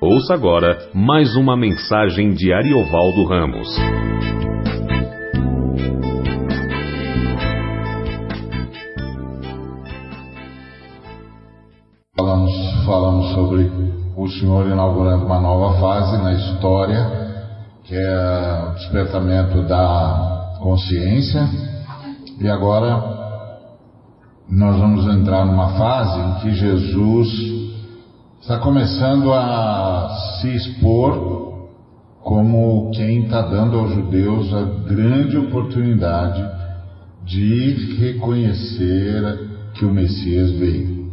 Ouça agora mais uma mensagem de Ariovaldo Ramos. Falamos, falamos sobre o Senhor inaugurando uma nova fase na história, que é o despertamento da consciência, e agora nós vamos entrar numa fase em que Jesus está começando a se expor como quem está dando aos judeus a grande oportunidade de reconhecer que o Messias veio.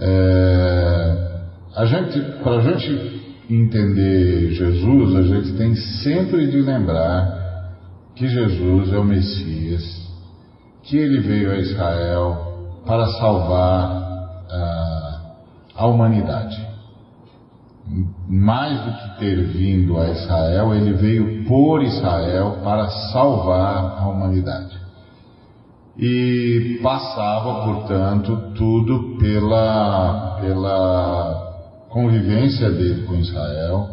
É, a gente, para a gente entender Jesus, a gente tem sempre de lembrar que Jesus é o Messias, que ele veio a Israel para salvar a humanidade. Mais do que ter vindo a Israel, ele veio por Israel para salvar a humanidade. E passava, portanto, tudo pela, pela convivência dele com Israel,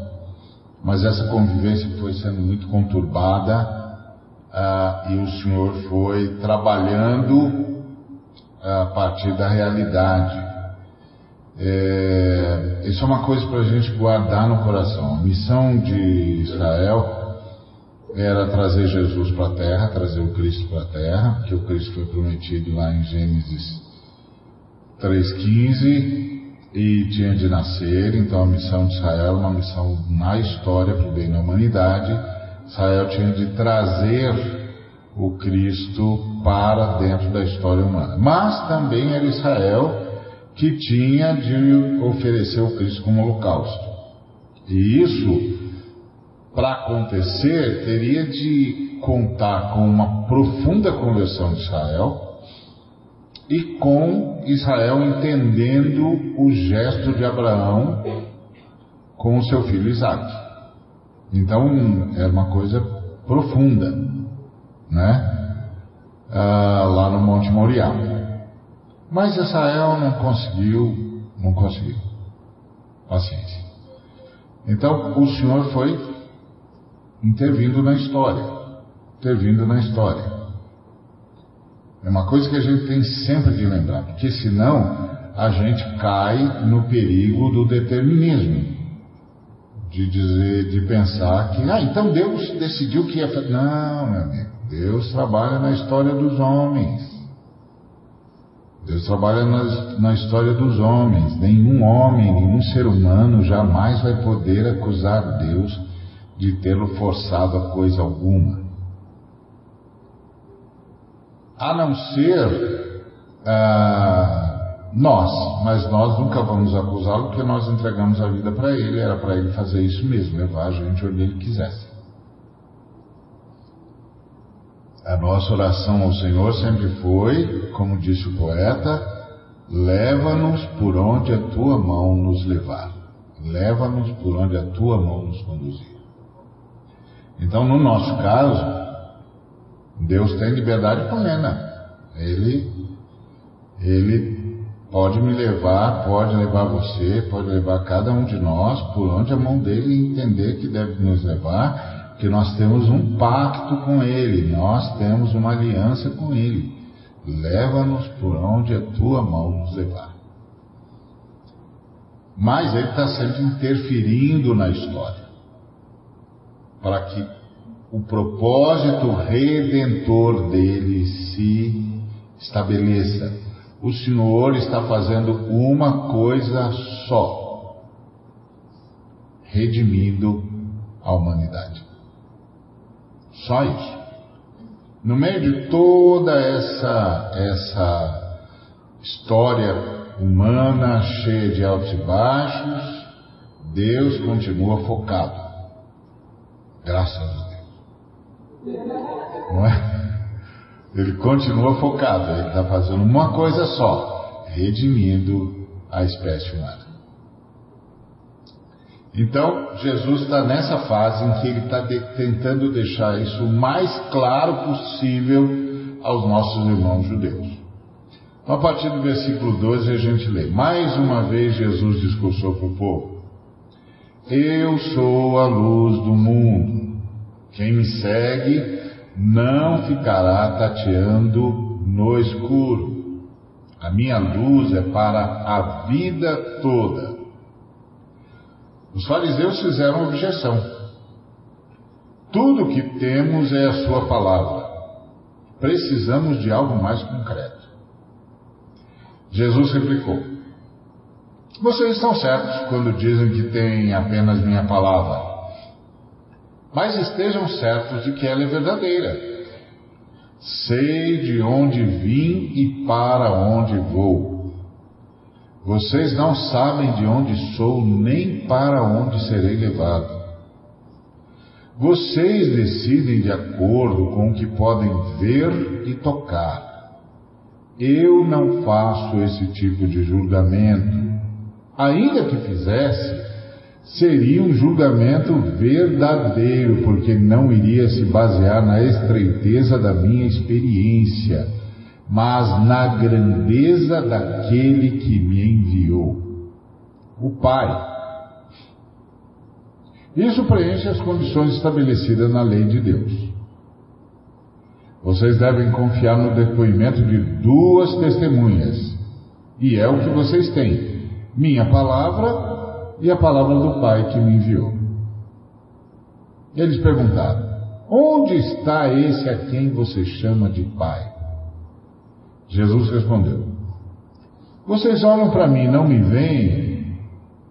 mas essa convivência foi sendo muito conturbada ah, e o Senhor foi trabalhando a partir da realidade é, isso é uma coisa para a gente guardar no coração. A missão de Israel era trazer Jesus para a terra, trazer o Cristo para a terra, porque o Cristo foi prometido lá em Gênesis 3,15 e tinha de nascer, então a missão de Israel era uma missão na história para o bem da humanidade. Israel tinha de trazer o Cristo para dentro da história humana. Mas também era Israel que tinha de oferecer o Cristo como holocausto. E isso, para acontecer, teria de contar com uma profunda conversão de Israel e com Israel entendendo o gesto de Abraão com o seu filho Isaac. Então, era uma coisa profunda, né? Ah, lá no Monte Moriá. Mas Israel não conseguiu, não conseguiu. Paciência. Então o Senhor foi intervindo na história, intervindo na história. É uma coisa que a gente tem sempre de lembrar, porque senão a gente cai no perigo do determinismo. De dizer, de pensar que, ah, então Deus decidiu que ia fazer. Não, meu amigo, Deus trabalha na história dos homens. Deus trabalha na, na, história dos homens. Nenhum homem, nenhum ser humano jamais vai poder acusar Deus de tê-lo forçado a coisa alguma. A não ser ah, nós, mas nós nunca vamos acusá-lo porque nós entregamos a vida para ele, era para ele fazer isso mesmo, levar a gente onde ele quisesse. A nossa oração ao Senhor sempre foi, como disse o poeta, leva-nos por onde a tua mão nos levar. Leva-nos por onde a tua mão nos conduzir. Então, no nosso caso, Deus tem liberdade plena. Ele, ele pode me levar, pode levar você, pode levar cada um de nós por onde a mão dele entender que deve nos levar que nós temos um pacto com Ele, nós temos uma aliança com Ele. Leva-nos por onde a tua mão nos levar. Mas Ele está sempre interferindo na história, para que o propósito redentor dele se estabeleça. O Senhor está fazendo uma coisa só: redimindo a humanidade. Só isso. No meio de toda essa, essa história humana cheia de altos e baixos, Deus continua focado. Graças a Deus. Não é? Ele continua focado, ele está fazendo uma coisa só, redimindo a espécie humana. Então, Jesus está nessa fase em que ele está de, tentando deixar isso o mais claro possível aos nossos irmãos judeus. Então, a partir do versículo 12, a gente lê: Mais uma vez Jesus discursou para o povo. Eu sou a luz do mundo. Quem me segue não ficará tateando no escuro. A minha luz é para a vida toda. Os fariseus fizeram objeção. Tudo que temos é a Sua palavra. Precisamos de algo mais concreto. Jesus replicou: Vocês estão certos quando dizem que têm apenas minha palavra. Mas estejam certos de que ela é verdadeira. Sei de onde vim e para onde vou. Vocês não sabem de onde sou nem para onde serei levado. Vocês decidem de acordo com o que podem ver e tocar. Eu não faço esse tipo de julgamento. Ainda que fizesse, seria um julgamento verdadeiro, porque não iria se basear na estreiteza da minha experiência, mas na grandeza daquele que me enviou. O Pai. Isso preenche as condições estabelecidas na lei de Deus. Vocês devem confiar no depoimento de duas testemunhas. E é o que vocês têm: minha palavra e a palavra do Pai que me enviou. Eles perguntaram: Onde está esse a quem você chama de Pai? Jesus respondeu: Vocês olham para mim e não me veem,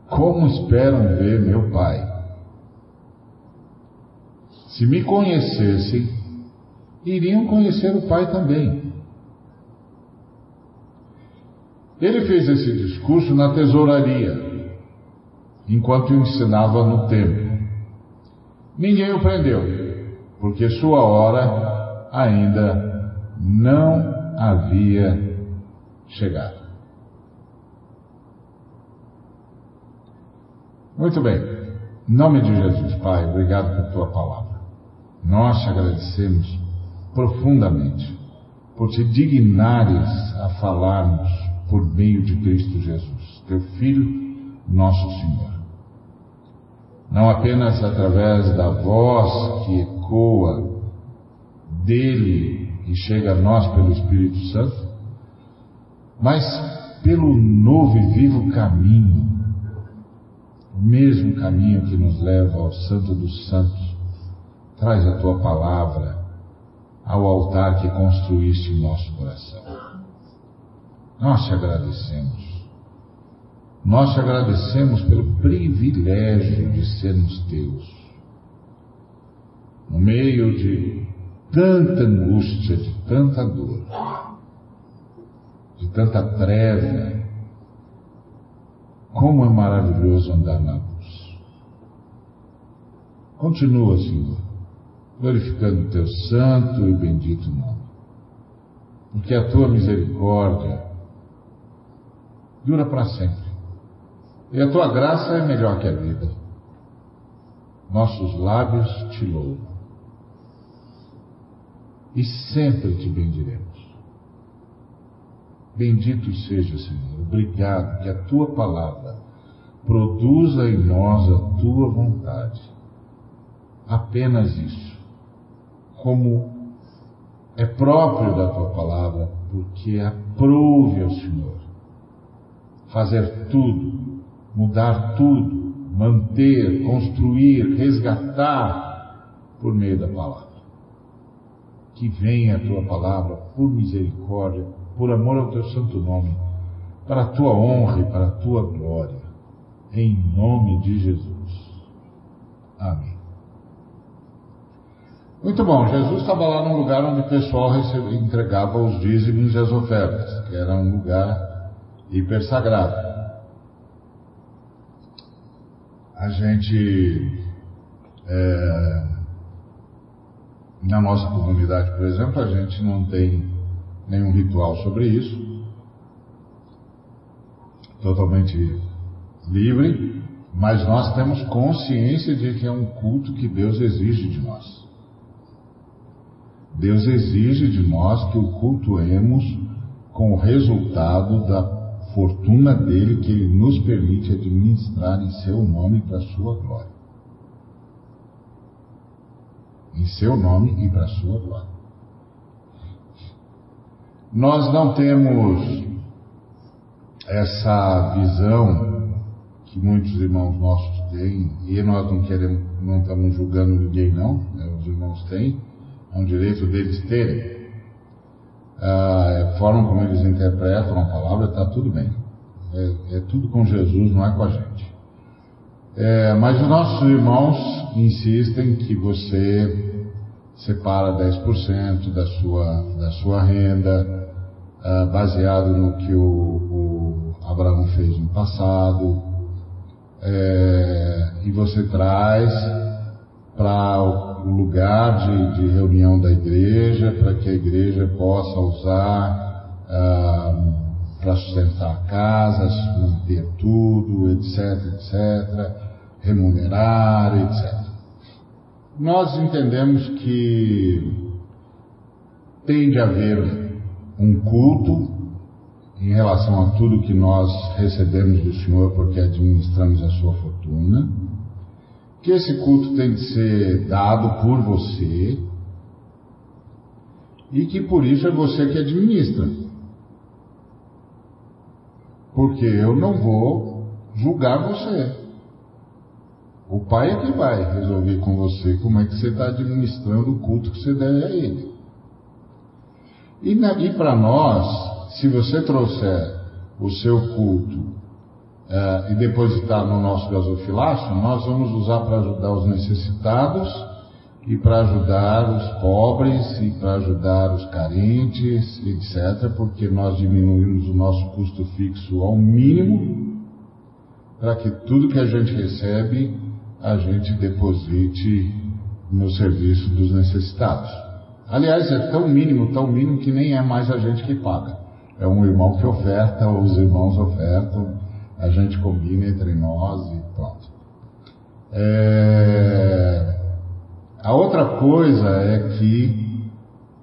como esperam ver meu Pai? Se me conhecessem, iriam conhecer o Pai também. Ele fez esse discurso na tesouraria, enquanto ensinava no templo. Ninguém o prendeu, porque sua hora ainda não havia chegado. Muito bem. Em nome de Jesus, Pai, obrigado por tua palavra. Nós te agradecemos profundamente por te dignares a falarmos por meio de Cristo Jesus, teu Filho, nosso Senhor. Não apenas através da voz que ecoa dele e chega a nós pelo Espírito Santo, mas pelo novo e vivo caminho, o mesmo caminho que nos leva ao Santo dos Santos. Traz a tua palavra ao altar que construíste em nosso coração. Nós te agradecemos. Nós te agradecemos pelo privilégio de sermos teus. No meio de tanta angústia, de tanta dor, de tanta treva, como é maravilhoso andar na luz. Continua, Senhor, glorificando o teu santo e bendito nome. Porque a tua misericórdia dura para sempre. E a tua graça é melhor que a vida. Nossos lábios te louvam. E sempre te bendiremos. Bendito seja, Senhor. Obrigado que a tua palavra produza em nós a tua vontade. Apenas isso como é próprio da tua palavra, porque aprove ao Senhor fazer tudo, mudar tudo, manter, construir, resgatar por meio da palavra. Que venha a tua palavra por misericórdia, por amor ao teu santo nome, para a tua honra e para a tua glória, em nome de Jesus. Amém. Muito bom, Jesus estava lá num lugar onde o pessoal recebia, entregava os dízimos e as ofertas, que era um lugar hiper sagrado. A gente, é, na nossa comunidade, por exemplo, a gente não tem nenhum ritual sobre isso, totalmente livre, mas nós temos consciência de que é um culto que Deus exige de nós. Deus exige de nós que o cultuemos com o resultado da fortuna dele que ele nos permite administrar em seu nome para sua glória. Em seu nome e para sua glória. Nós não temos essa visão que muitos irmãos nossos têm, e nós não queremos, não estamos julgando ninguém não, né? os irmãos têm, é um direito deles terem. Ah, a forma como eles interpretam a palavra está tudo bem. É, é, tudo com Jesus, não é com a gente. É, mas os nossos irmãos insistem que você separa 10% da sua, da sua renda, ah, baseado no que o, o, Abraão fez no passado, é, e você traz para o lugar de, de, reunião da igreja, para que a igreja possa usar ah, para sustentar a casa, manter tudo, etc, etc, remunerar, etc. Nós entendemos que tem de haver um culto em relação a tudo que nós recebemos do Senhor porque administramos a sua fortuna que esse culto tem de ser dado por você e que por isso é você que administra. Porque eu não vou julgar você. O pai é que vai resolver com você como é que você está administrando o culto que você deve a ele. E, e para nós, se você trouxer o seu culto uh, e depositar no nosso gasofilácio, nós vamos usar para ajudar os necessitados e para ajudar os pobres e para ajudar os carentes, etc., porque nós diminuímos o nosso custo fixo ao mínimo para que tudo que a gente recebe a gente deposite no serviço dos necessitados. Aliás, é tão mínimo, tão mínimo que nem é mais a gente que paga. É um irmão que oferta, os irmãos ofertam, a gente combina entre nós e pronto. É... A outra coisa é que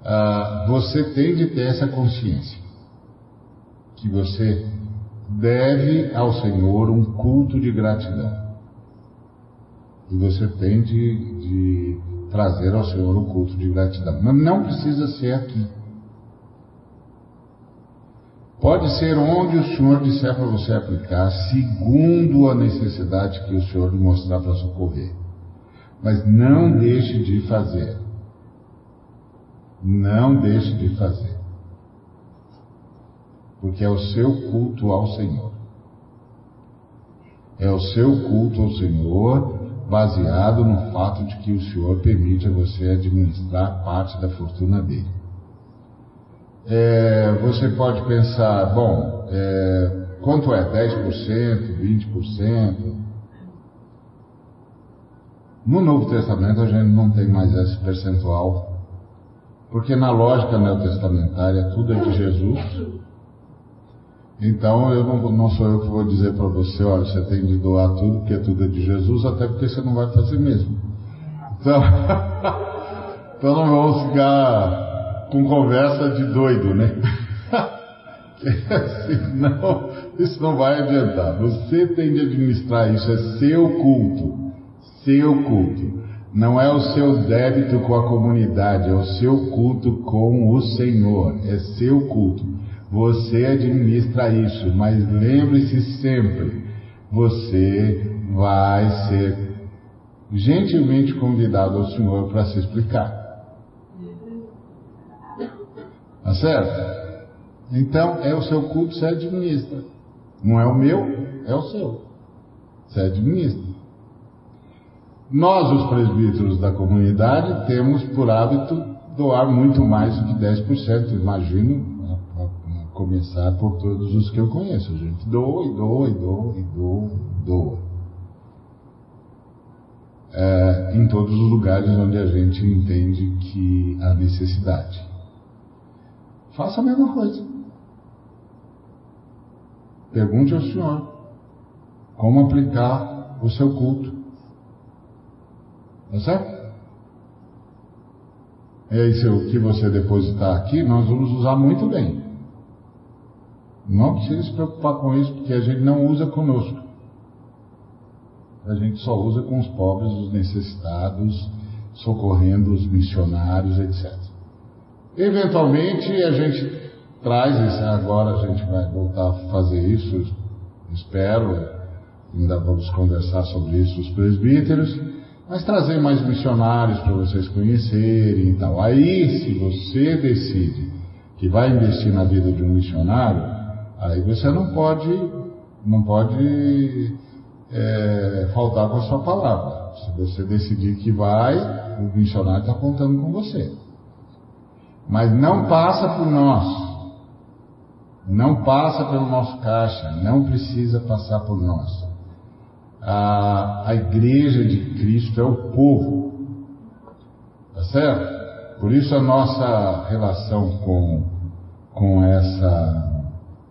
ah, você tem de ter essa consciência que você deve ao Senhor um culto de gratidão. E você tem de, de trazer ao Senhor um culto de gratidão. Mas não precisa ser aqui. Pode ser onde o Senhor disser para você aplicar, segundo a necessidade que o Senhor lhe mostrar para socorrer. Mas não deixe de fazer. Não deixe de fazer. Porque é o seu culto ao Senhor. É o seu culto ao Senhor baseado no fato de que o Senhor permite a você administrar parte da fortuna dele. É, você pode pensar, bom, é, quanto é? 10%, 20%? No Novo Testamento a gente não tem mais esse percentual, porque na lógica neotestamentária tudo é de Jesus. Então eu não, não sou eu que vou dizer para você, olha, você tem de doar tudo, porque tudo é de Jesus, até porque você não vai fazer mesmo. Então, então não vamos ficar com conversa de doido, né? Senão, isso não vai adiantar. Você tem de administrar isso, é seu culto. Seu culto. Não é o seu débito com a comunidade, é o seu culto com o Senhor. É seu culto. Você administra isso, mas lembre-se sempre: você vai ser gentilmente convidado ao Senhor para se explicar. Tá certo? Então, é o seu culto, você administra. Não é o meu, é o seu. Você administra. Nós, os presbíteros da comunidade, temos por hábito doar muito mais do que 10%. Imagino, começar por todos os que eu conheço. Gente doa e doa e doa e doa doa. É, em todos os lugares onde a gente entende que há necessidade. Faça a mesma coisa. Pergunte ao Senhor como aplicar o seu culto. Tá certo? Aí, se o que você depositar aqui, nós vamos usar muito bem. Não precisa se preocupar com isso, porque a gente não usa conosco. A gente só usa com os pobres, os necessitados, socorrendo os missionários, etc. Eventualmente a gente traz isso, agora a gente vai voltar a fazer isso, espero, ainda vamos conversar sobre isso os presbíteros, mas trazer mais missionários para vocês conhecerem e tal. Aí, se você decide que vai investir na vida de um missionário, aí você não pode, não pode é, faltar com a sua palavra. Se você decidir que vai, o missionário está contando com você. Mas não passa por nós. Não passa pelo nosso caixa, não precisa passar por nós. A, a igreja de Cristo é o povo. Tá certo? Por isso a nossa relação com, com essa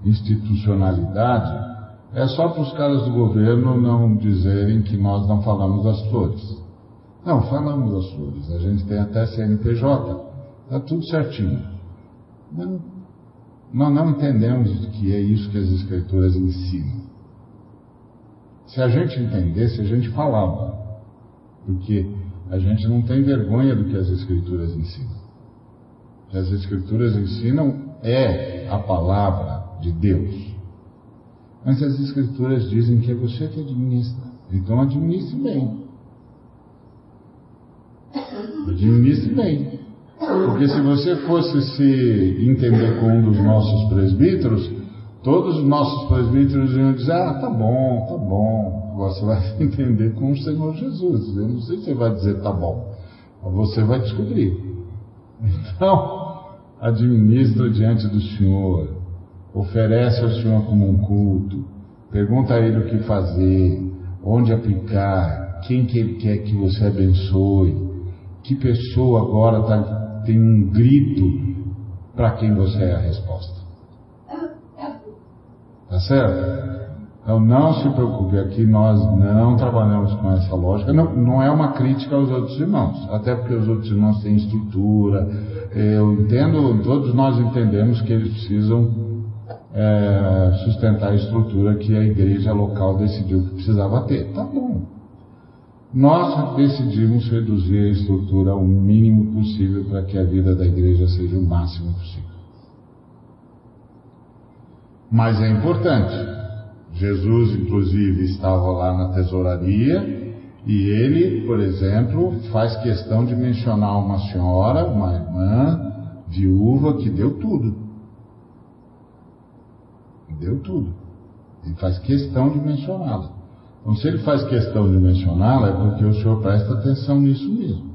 institucionalidade é só para os caras do governo não dizerem que nós não falamos das flores. Não, falamos das flores. A gente tem até CNPJ. Está tudo certinho. Mas nós não entendemos que é isso que as escrituras ensinam. Se a gente entendesse, a gente falava. Porque a gente não tem vergonha do que as escrituras ensinam. O que as escrituras ensinam é a palavra de Deus. Mas as escrituras dizem que é você que administra. Então administre bem. Administre bem. Porque se você fosse se entender com um dos nossos presbíteros, todos os nossos presbíteros iam dizer, ah, tá bom, tá bom. Você vai entender com o Senhor Jesus. Eu não sei se você vai dizer tá bom. Mas você vai descobrir. Então, administra diante do Senhor oferece ao Senhor como um culto, pergunta a Ele o que fazer, onde aplicar, quem que Ele quer que você abençoe, que pessoa agora tá, tem um grito para quem você é a resposta. Tá certo? Então não se preocupe, aqui nós não trabalhamos com essa lógica, não, não é uma crítica aos outros irmãos, até porque os outros irmãos têm estrutura, eu entendo, todos nós entendemos que eles precisam é, sustentar a estrutura que a igreja local decidiu que precisava ter. Tá bom. Nós decidimos reduzir a estrutura ao mínimo possível para que a vida da igreja seja o máximo possível. Mas é importante. Jesus, inclusive, estava lá na tesouraria e ele, por exemplo, faz questão de mencionar uma senhora, uma irmã, viúva, que deu tudo. Deu tudo. Ele faz questão de mencioná-la. Então, se ele faz questão de mencioná-la, é porque o senhor presta atenção nisso mesmo.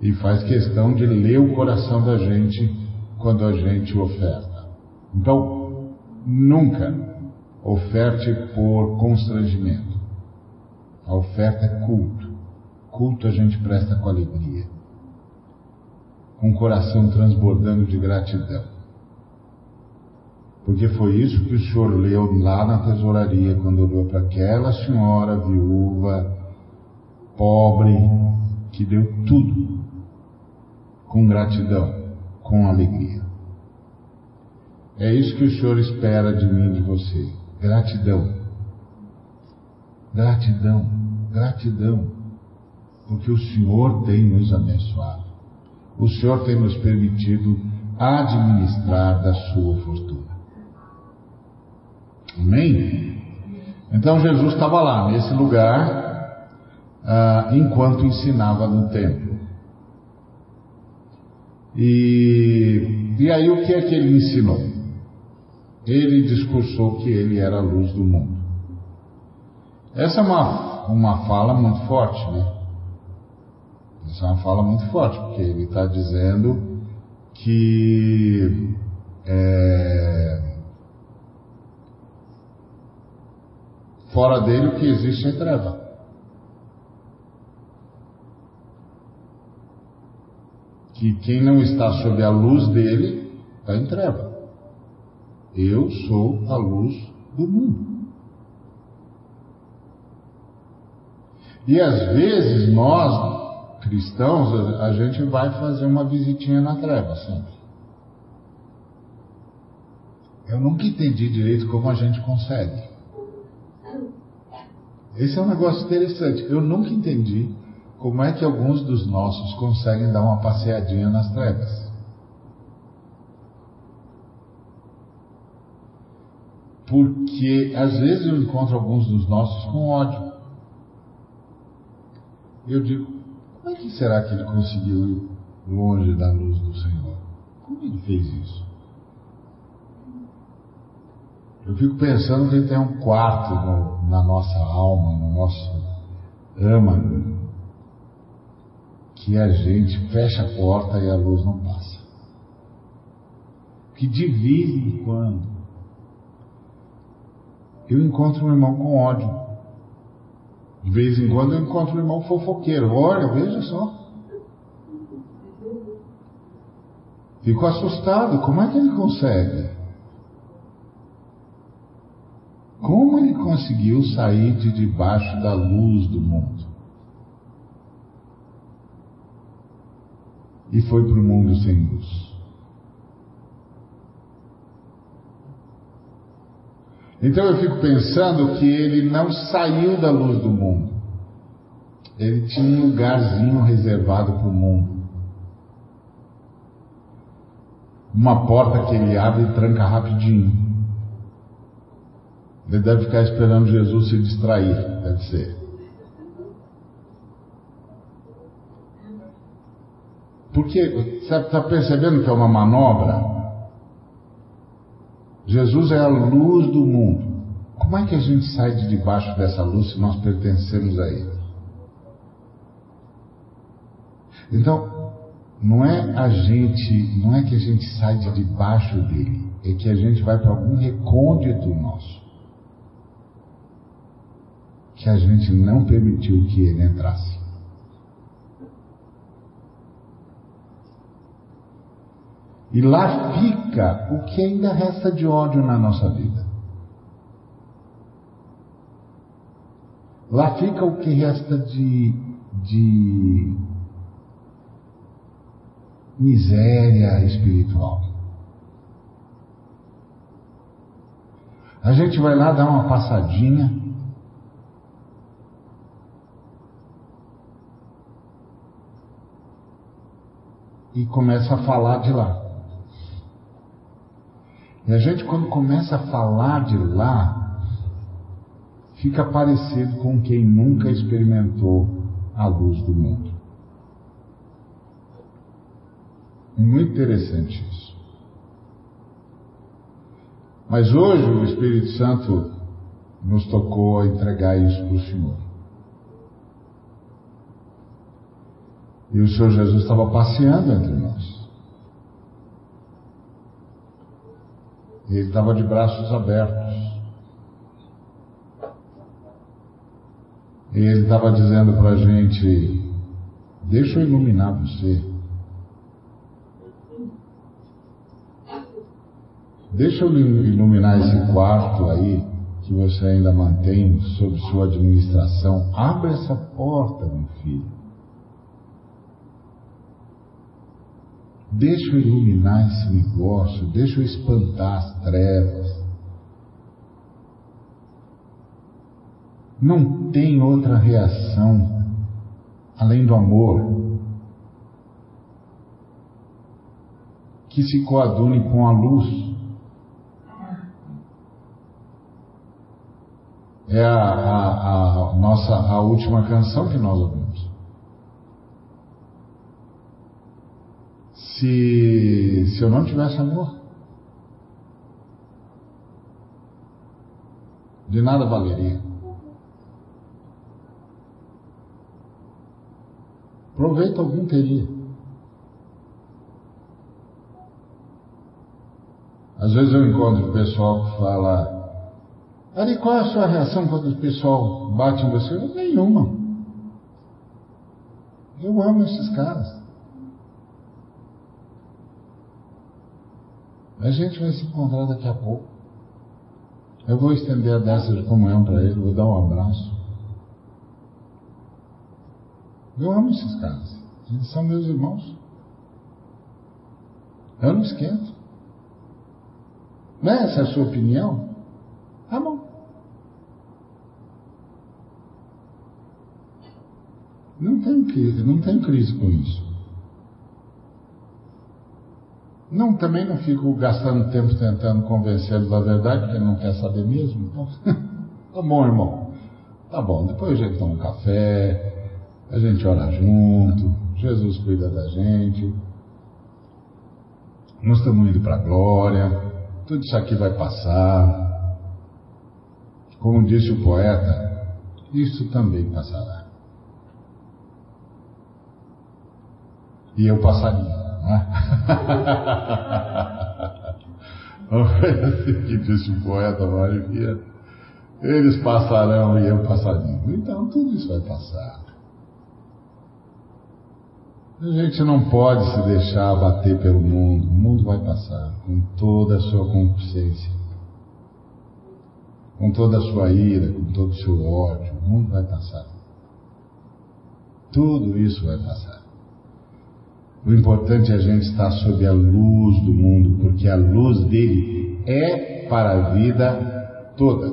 E faz questão de ler o coração da gente quando a gente oferta. Então, nunca oferte por constrangimento. A oferta é culto. Culto a gente presta com alegria. Com o coração transbordando de gratidão. Porque foi isso que o senhor leu lá na tesouraria, quando olhou para aquela senhora viúva, pobre, que deu tudo, com gratidão, com alegria. É isso que o senhor espera de mim, de você. Gratidão. Gratidão, gratidão. Porque o Senhor tem nos abençoado. O Senhor tem nos permitido administrar da sua fortuna. Amém? Então Jesus estava lá, nesse lugar, ah, enquanto ensinava no templo. E, e aí o que é que ele ensinou? Ele discursou que ele era a luz do mundo. Essa é uma, uma fala muito forte, né? Essa é uma fala muito forte, porque ele está dizendo que é, Fora dele o que existe é treva. Que quem não está sob a luz dele está em treva. Eu sou a luz do mundo. E às vezes nós, cristãos, a gente vai fazer uma visitinha na treva sempre. Eu nunca entendi direito como a gente consegue. Esse é um negócio interessante. Eu nunca entendi como é que alguns dos nossos conseguem dar uma passeadinha nas trevas. Porque às vezes eu encontro alguns dos nossos com ódio. Eu digo, como é que será que ele conseguiu ir longe da luz do Senhor? Como ele fez isso? Eu fico pensando que tem um quarto no, na nossa alma, no nosso âmago, que a gente fecha a porta e a luz não passa. Que de vez em quando eu encontro um irmão com ódio. De vez em quando eu encontro um irmão fofoqueiro. Olha, veja só. Fico assustado. Como é que ele consegue? Como ele conseguiu sair de debaixo da luz do mundo? E foi para o mundo sem luz. Então eu fico pensando que ele não saiu da luz do mundo. Ele tinha um lugarzinho reservado para o mundo. Uma porta que ele abre e tranca rapidinho. Ele deve ficar esperando Jesus se distrair, deve ser. Porque, você está percebendo que é uma manobra? Jesus é a luz do mundo. Como é que a gente sai de debaixo dessa luz se nós pertencemos a Ele? Então, não é a gente, não é que a gente sai de debaixo dele, é que a gente vai para algum recôndito nosso que a gente não permitiu que ele entrasse. E lá fica o que ainda resta de ódio na nossa vida. Lá fica o que resta de, de miséria espiritual. A gente vai lá dar uma passadinha e começa a falar de lá. E a gente, quando começa a falar de lá, fica parecido com quem nunca experimentou a luz do mundo. Muito interessante isso. Mas hoje o Espírito Santo nos tocou a entregar isso para o Senhor. E o Senhor Jesus estava passeando entre nós. Ele estava de braços abertos. E ele estava dizendo para a gente: Deixa eu iluminar você. Deixa eu iluminar esse quarto aí que você ainda mantém sob sua administração. Abre essa porta, meu filho. Deixa eu iluminar esse negócio, deixa eu espantar as trevas. Não tem outra reação além do amor que se coadune com a luz. É a, a, a nossa a última canção que nós ouvimos. Se, se eu não tivesse amor? De nada valeria. Proveito algum teria. Às vezes eu encontro o pessoal que fala, Ari, qual é a sua reação quando o pessoal bate em você? Nenhuma. Eu amo esses caras. A gente vai se encontrar daqui a pouco. Eu vou estender a dessa de comunhão para ele, vou dar um abraço. Eu amo esses caras. Eles são meus irmãos. Eu não esquento. Né? Essa é a sua opinião? Tá bom. Não tem crise, não tem crise com isso. Não, também não fico gastando tempo tentando convencê-lo da verdade, porque não quer saber mesmo. Então, tá bom, irmão. Tá bom, depois a gente toma um café, a gente ora junto, Jesus cuida da gente. Nós estamos indo para a glória, tudo isso aqui vai passar. Como disse o poeta, isso também passará. E eu passaria, não é? assim que disse o poeta Mário Vieira. Eles passarão e eu passaria. Então tudo isso vai passar. A gente não pode se deixar abater pelo mundo. O mundo vai passar com toda a sua consciência, com toda a sua ira, com todo o seu ódio. O mundo vai passar. Tudo isso vai passar. O importante é a gente estar sob a luz do mundo, porque a luz dele é para a vida toda.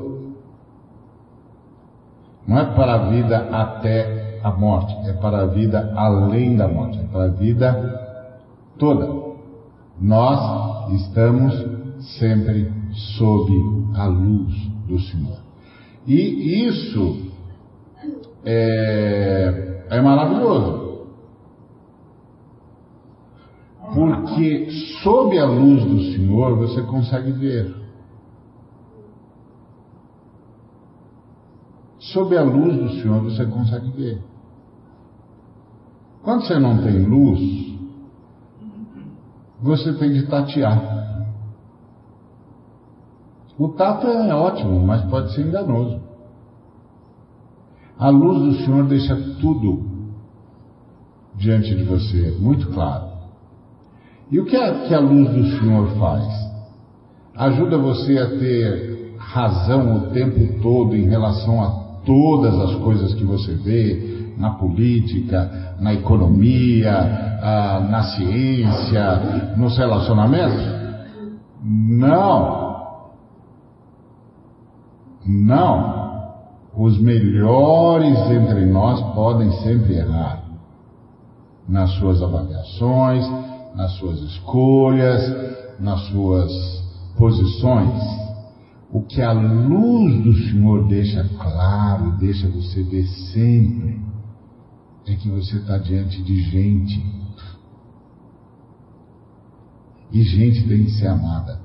Não é para a vida até a morte, é para a vida além da morte, é para a vida toda. Nós estamos sempre sob a luz do Senhor. E isso é, é maravilhoso. Porque sob a luz do Senhor você consegue ver. Sob a luz do Senhor você consegue ver. Quando você não tem luz, você tem que tatear. O tato é ótimo, mas pode ser enganoso. A luz do Senhor deixa tudo diante de você, muito claro. E o que a, que a luz do Senhor faz? Ajuda você a ter razão o tempo todo em relação a todas as coisas que você vê na política, na economia, na ciência, nos relacionamentos? Não. Não. Os melhores entre nós podem sempre errar nas suas avaliações, nas suas escolhas, nas suas posições. O que a luz do Senhor deixa claro, deixa você ver sempre, é que você está diante de gente. E gente tem que ser amada.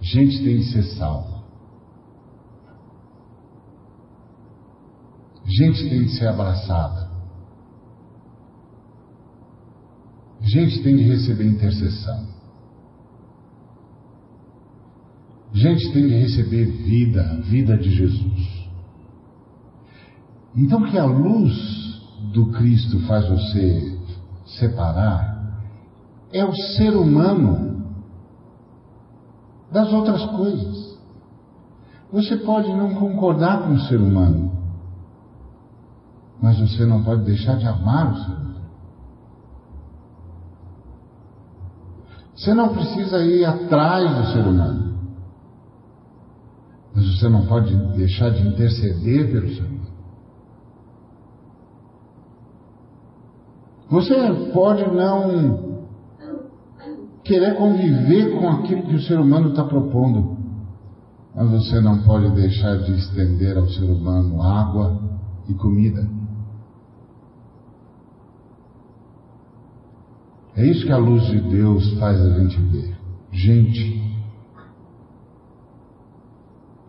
Gente tem que ser salva. Gente tem que ser abraçada. Gente tem de receber intercessão. Gente tem de receber vida, vida de Jesus. Então que a luz do Cristo faz você separar é o ser humano das outras coisas. Você pode não concordar com o ser humano, mas você não pode deixar de amar o ser humano. Você não precisa ir atrás do ser humano. Mas você não pode deixar de interceder pelo ser humano. Você pode não querer conviver com aquilo que o ser humano está propondo, mas você não pode deixar de estender ao ser humano água e comida. É isso que a luz de Deus faz a gente ver. Gente.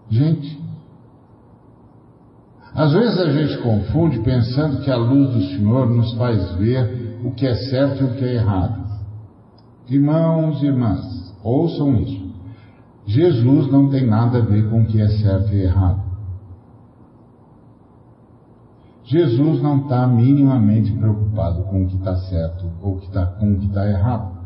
Gente. Às vezes a gente confunde pensando que a luz do Senhor nos faz ver o que é certo e o que é errado. Irmãos e irmãs, ouçam isso. Jesus não tem nada a ver com o que é certo e errado. Jesus não está minimamente preocupado com o que está certo ou que tá, com o que está errado.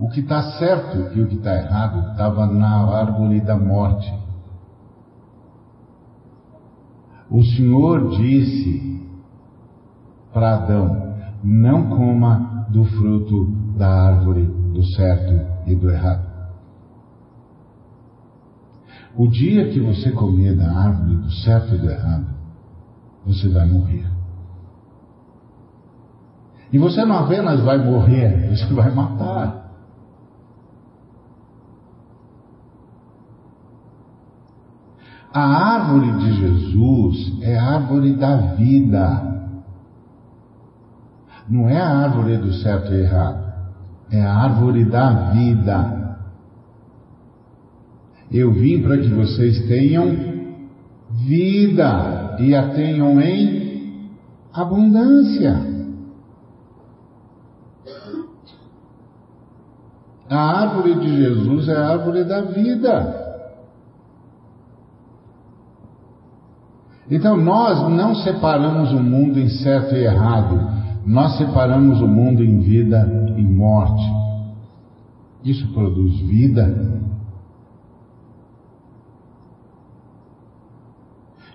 O que está certo e o que está errado estava na árvore da morte. O Senhor disse para Adão: não coma do fruto da árvore do certo e do errado. O dia que você comer da árvore do certo e do errado, você vai morrer. E você não apenas vai morrer, você vai matar. A árvore de Jesus é a árvore da vida. Não é a árvore do certo e errado. É a árvore da vida. Eu vim para que vocês tenham vida e a tenham em abundância. A árvore de Jesus é a árvore da vida. Então nós não separamos o mundo em certo e errado, nós separamos o mundo em vida e morte. Isso produz vida.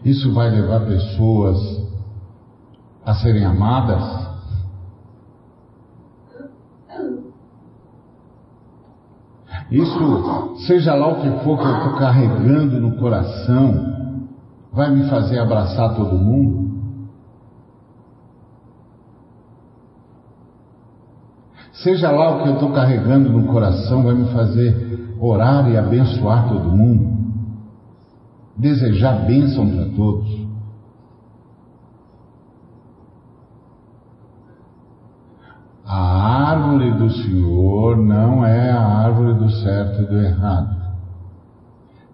Isso vai levar pessoas a serem amadas. Isso, seja lá o que for que eu estou carregando no coração, vai me fazer abraçar todo mundo? Seja lá o que eu estou carregando no coração, vai me fazer orar e abençoar todo mundo? Desejar bênção para todos? A árvore do Senhor não é a árvore do certo e do errado.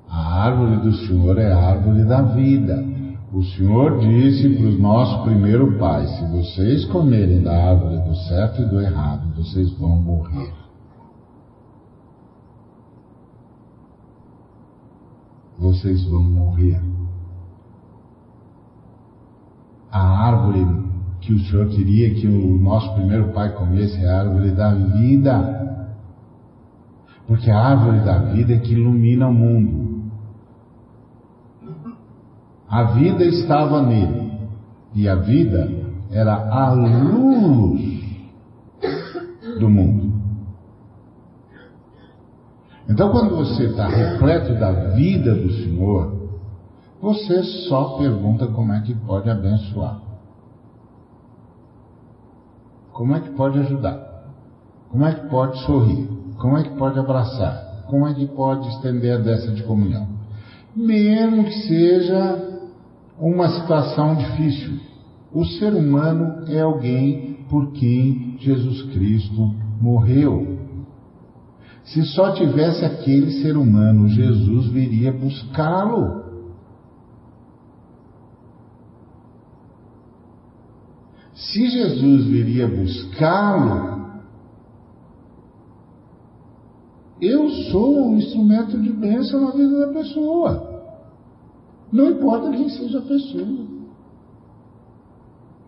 A árvore do Senhor é a árvore da vida. O Senhor disse para o nosso primeiro pai: se vocês comerem da árvore do certo e do errado, vocês vão morrer. Vocês vão morrer. A árvore que o Senhor queria que o nosso primeiro pai comesse é a árvore da vida. Porque a árvore da vida é que ilumina o mundo. A vida estava nele. E a vida era a luz do mundo. Então, quando você está repleto da vida do Senhor, você só pergunta como é que pode abençoar. Como é que pode ajudar? Como é que pode sorrir? Como é que pode abraçar? Como é que pode estender a dessa de comunhão? Mesmo que seja uma situação difícil. O ser humano é alguém por quem Jesus Cristo morreu. Se só tivesse aquele ser humano, Jesus viria buscá-lo. Se Jesus viria buscá-lo, eu sou um instrumento de bênção na vida da pessoa. Não importa quem seja a pessoa.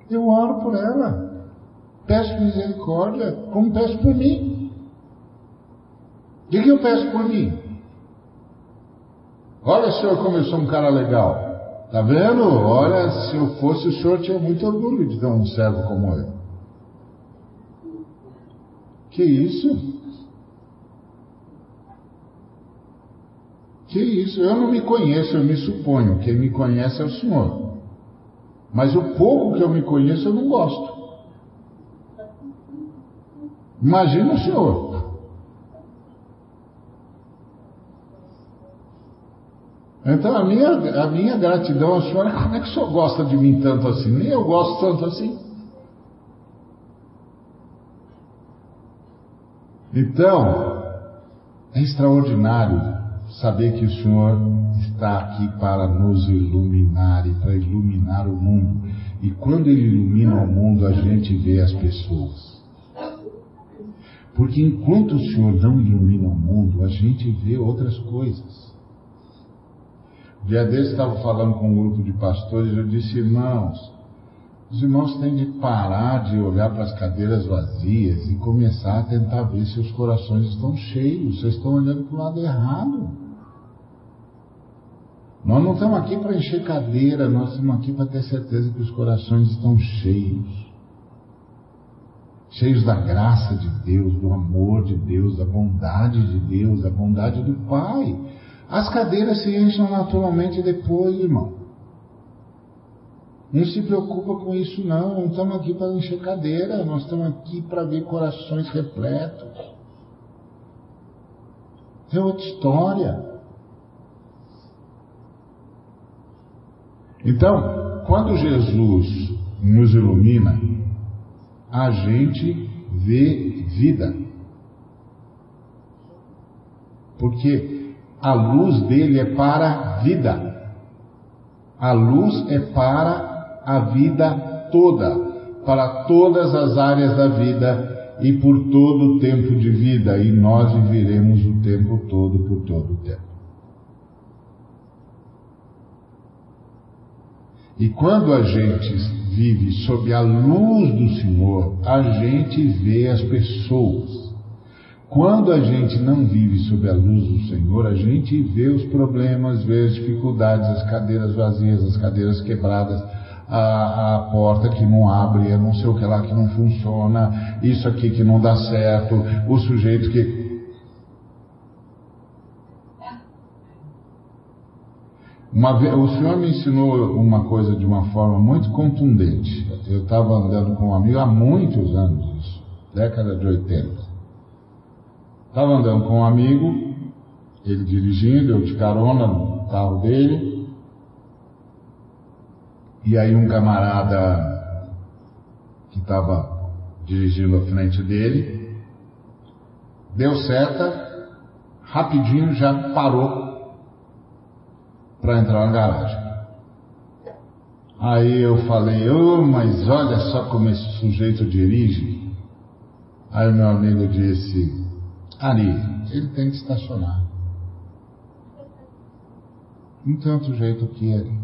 Eu oro por ela. Peço misericórdia, como peço por mim. Que, que eu peço por mim? Olha, senhor, como eu sou um cara legal. Tá vendo? Olha, se eu fosse o senhor, tinha muito orgulho de ter um servo como eu. Que isso? Que isso? Eu não me conheço, eu me suponho. Quem me conhece é o Senhor. Mas o pouco que eu me conheço, eu não gosto. Imagina o Senhor. Então a minha, a minha gratidão ao Senhor é como é que o Senhor gosta de mim tanto assim? Nem eu gosto tanto assim. Então, é extraordinário saber que o Senhor está aqui para nos iluminar e para iluminar o mundo. E quando Ele ilumina o mundo, a gente vê as pessoas. Porque enquanto o Senhor não ilumina o mundo, a gente vê outras coisas. Dia desse estava falando com um grupo de pastores, eu disse, irmãos, os irmãos têm de parar de olhar para as cadeiras vazias e começar a tentar ver se os corações estão cheios. Vocês estão olhando para o lado errado. Nós não estamos aqui para encher cadeira, nós estamos aqui para ter certeza que os corações estão cheios. cheios da graça de Deus, do amor de Deus, da bondade de Deus, da bondade do Pai. As cadeiras se enchem naturalmente depois, irmão. Não se preocupa com isso, não. Não estamos aqui para encher cadeira, nós estamos aqui para ver corações repletos. É outra história. Então, quando Jesus nos ilumina, a gente vê vida. Porque a luz dele é para a vida. A luz é para a vida toda, para todas as áreas da vida e por todo o tempo de vida, e nós viveremos o tempo todo por todo o tempo. E quando a gente vive sob a luz do Senhor, a gente vê as pessoas. Quando a gente não vive sob a luz do Senhor, a gente vê os problemas, vê as dificuldades, as cadeiras vazias, as cadeiras quebradas, a, a, porta que não abre, não sei o que lá que não funciona, isso aqui que não dá certo, o sujeito que Uma vez, o senhor me ensinou uma coisa de uma forma muito contundente. Eu estava andando com um amigo há muitos anos, isso, década de 80. Estava andando com um amigo, ele dirigindo, eu de carona no carro dele. E aí um camarada que estava dirigindo à frente dele, deu seta, rapidinho já parou para entrar na garagem. Aí eu falei, oh, mas olha só como esse sujeito dirige. Aí meu amigo disse, Ari, ele tem que estacionar. Não tem outro jeito que ele.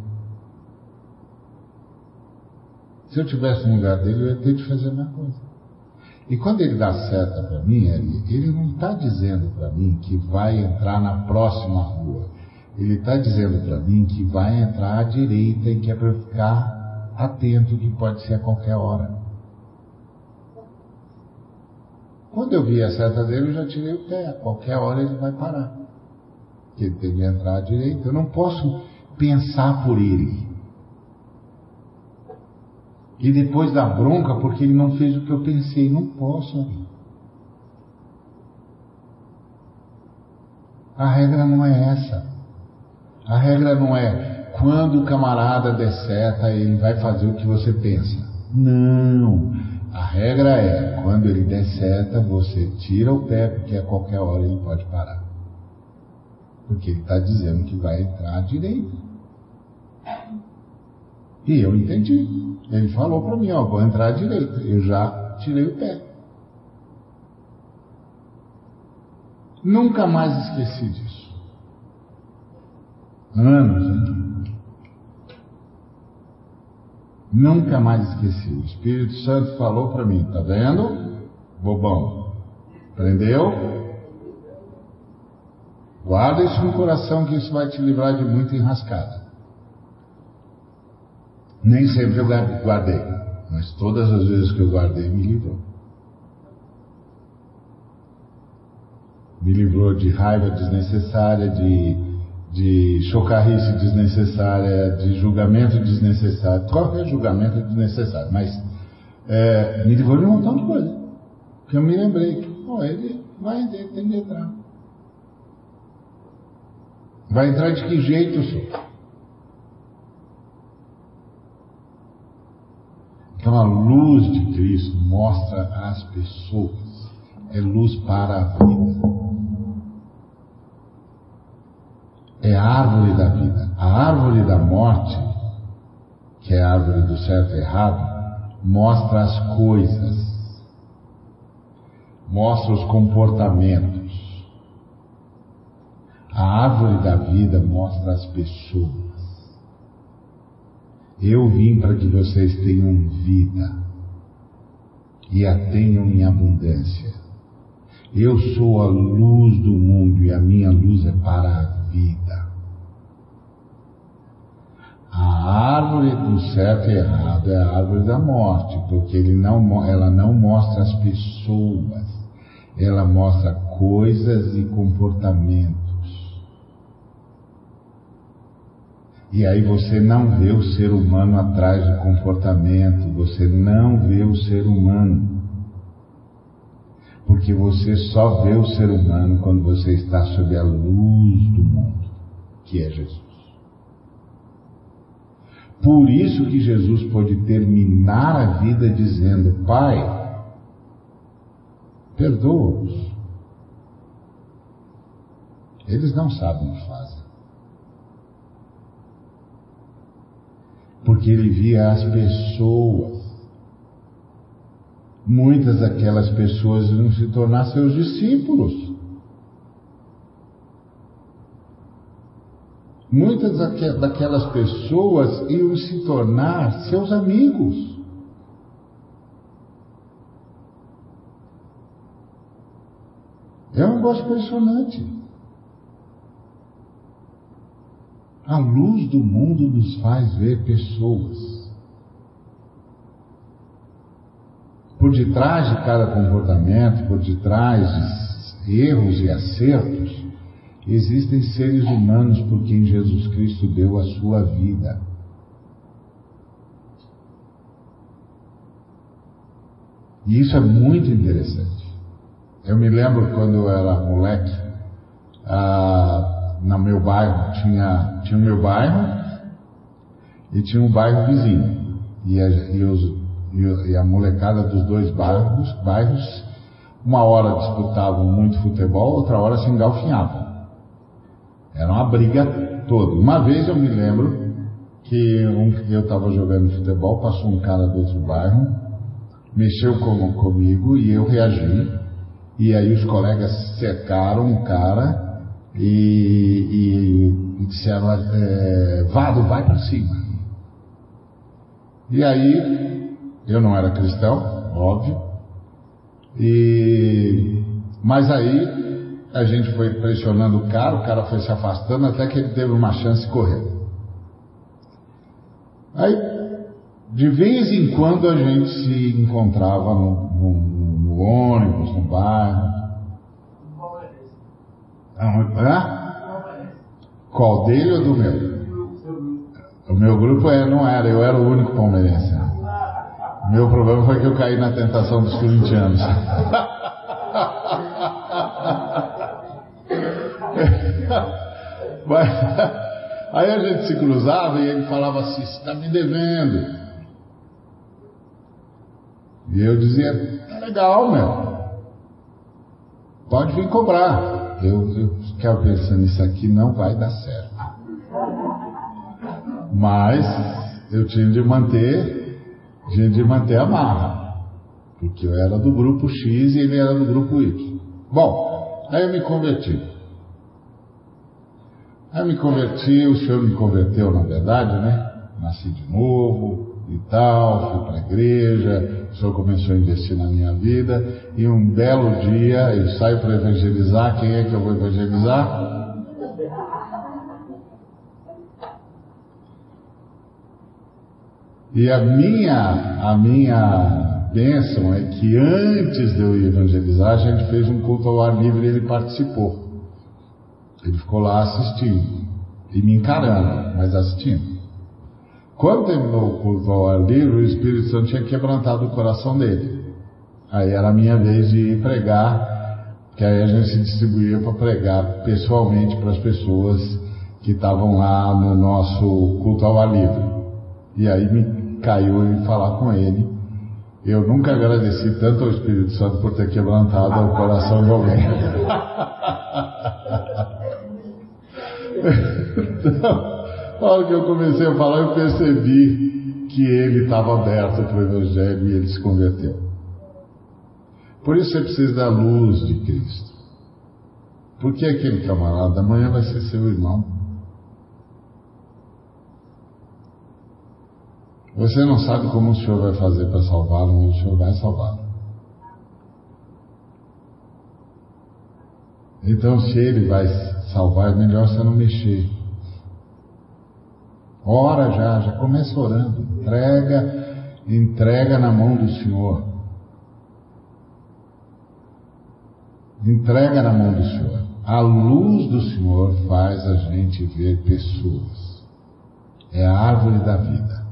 Se eu tivesse no lugar dele, eu ia ter de fazer a mesma coisa. E quando ele dá seta para mim, ele não está dizendo para mim que vai entrar na próxima rua. Ele está dizendo para mim que vai entrar à direita e que é para eu ficar atento, que pode ser a qualquer hora. Quando eu vi a seta dele, eu já tirei o pé. A qualquer hora ele vai parar. Que ele tem que entrar à direita. Eu não posso pensar por ele. E depois dar bronca porque ele não fez o que eu pensei. Não posso. A regra não é essa. A regra não é quando o camarada der seta, ele vai fazer o que você pensa. Não. A regra é quando ele der seta, você tira o pé, porque a qualquer hora ele pode parar. Porque ele está dizendo que vai entrar à direita. E eu entendi. Ele falou para mim, ó, vou entrar à direita. Eu já tirei o pé. Nunca mais esqueci disso anos, hein? Nunca mais esqueci. O Espírito Santo falou para mim, tá vendo? Bobão. Aprendeu? Guarda isso no coração que isso vai te livrar de muita enrascada. Nem sempre eu guardei, mas todas as vezes que eu guardei me livrou. Me livrou de raiva desnecessária, de de chocarrice desnecessária, de julgamento desnecessário. Qualquer julgamento desnecessário, mas é, me livrou de um montão de coisa. Que eu me lembrei que, pô, ele vai ele tem que entrar. Vai entrar de que jeito, senhor? Então a luz de Cristo mostra às pessoas, é luz para a vida. É a árvore da vida. A árvore da morte, que é a árvore do certo e errado, mostra as coisas, mostra os comportamentos. A árvore da vida mostra as pessoas. Eu vim para que vocês tenham vida e a tenham em abundância. Eu sou a luz do mundo e a minha luz é para a vida. A árvore do certo e errado é a árvore da morte, porque não, ela não mostra as pessoas, ela mostra coisas e comportamentos. E aí você não vê o ser humano atrás do comportamento, você não vê o ser humano. Porque você só vê o ser humano quando você está sob a luz do mundo, que é Jesus. Por isso que Jesus pôde terminar a vida dizendo: Pai, perdoa-os. Eles não sabem o que fazem. Porque ele via as pessoas. Muitas daquelas pessoas iam se tornar seus discípulos. Muitas daquelas pessoas iam se tornar seus amigos. É um negócio impressionante. A luz do mundo nos faz ver pessoas. Por detrás de cada comportamento, por detrás de erros e acertos, Existem seres humanos por quem Jesus Cristo deu a sua vida. E isso é muito interessante. Eu me lembro quando eu era moleque, ah, no meu bairro, tinha, tinha o meu bairro e tinha um bairro vizinho. E e, os, e a molecada dos dois bairros, bairros, uma hora disputavam muito futebol, outra hora se engalfinhavam. Era uma briga toda. Uma vez eu me lembro que um, eu estava jogando futebol, passou um cara do outro bairro, mexeu com, comigo e eu reagi. E aí os colegas cercaram o cara e, e, disseram, é, Vado, vai para cima. E aí, eu não era cristão, óbvio, e, mas aí a gente foi pressionando o cara, o cara foi se afastando até que ele teve uma chance de correr. Aí, de vez em quando a gente se encontrava no, no, no ônibus, no bairro. Hã? Qual dele ou do meu? O meu grupo é, não era, eu era o único palmeirense. Meu problema foi que eu caí na tentação dos corintianos. Mas, aí a gente se cruzava e ele falava assim: Você está me devendo. E eu dizia: Tá legal, meu. Pode vir cobrar. Eu, eu quero pensando, isso aqui não vai dar certo. Mas eu tinha de manter, de manter a marra. Porque eu era do grupo X e ele era do grupo Y. Bom, aí eu me converti. Aí eu me converti, o senhor me converteu, na verdade, né? Nasci de novo e tal, fui para a igreja, o senhor começou a investir na minha vida, e um belo dia eu saio para evangelizar, quem é que eu vou evangelizar? E a minha, a minha bênção é que antes de eu evangelizar, a gente fez um culto ao ar livre e ele participou. Ele ficou lá assistindo e me encarando, mas assistindo. Quando terminou o culto ao ar livre, o Espírito Santo tinha quebrantado o coração dele. Aí era a minha vez de ir pregar, que aí a gente se distribuía para pregar pessoalmente para as pessoas que estavam lá no nosso culto ao ar livre. E aí me caiu em falar com ele. Eu nunca agradeci tanto ao Espírito Santo por ter quebrantado o coração de alguém. Então, na hora que eu comecei a falar, eu percebi que ele estava aberto para o Evangelho e ele se converteu. Por isso você precisa da luz de Cristo. Porque aquele camarada amanhã vai ser seu irmão. Você não sabe como o Senhor vai fazer para salvá-lo, mas o Senhor vai salvá-lo. Então, se ele vai salvar, é melhor você não mexer. Ora já, já começa orando. Entrega, entrega na mão do Senhor. Entrega na mão do Senhor. A luz do Senhor faz a gente ver pessoas. É a árvore da vida.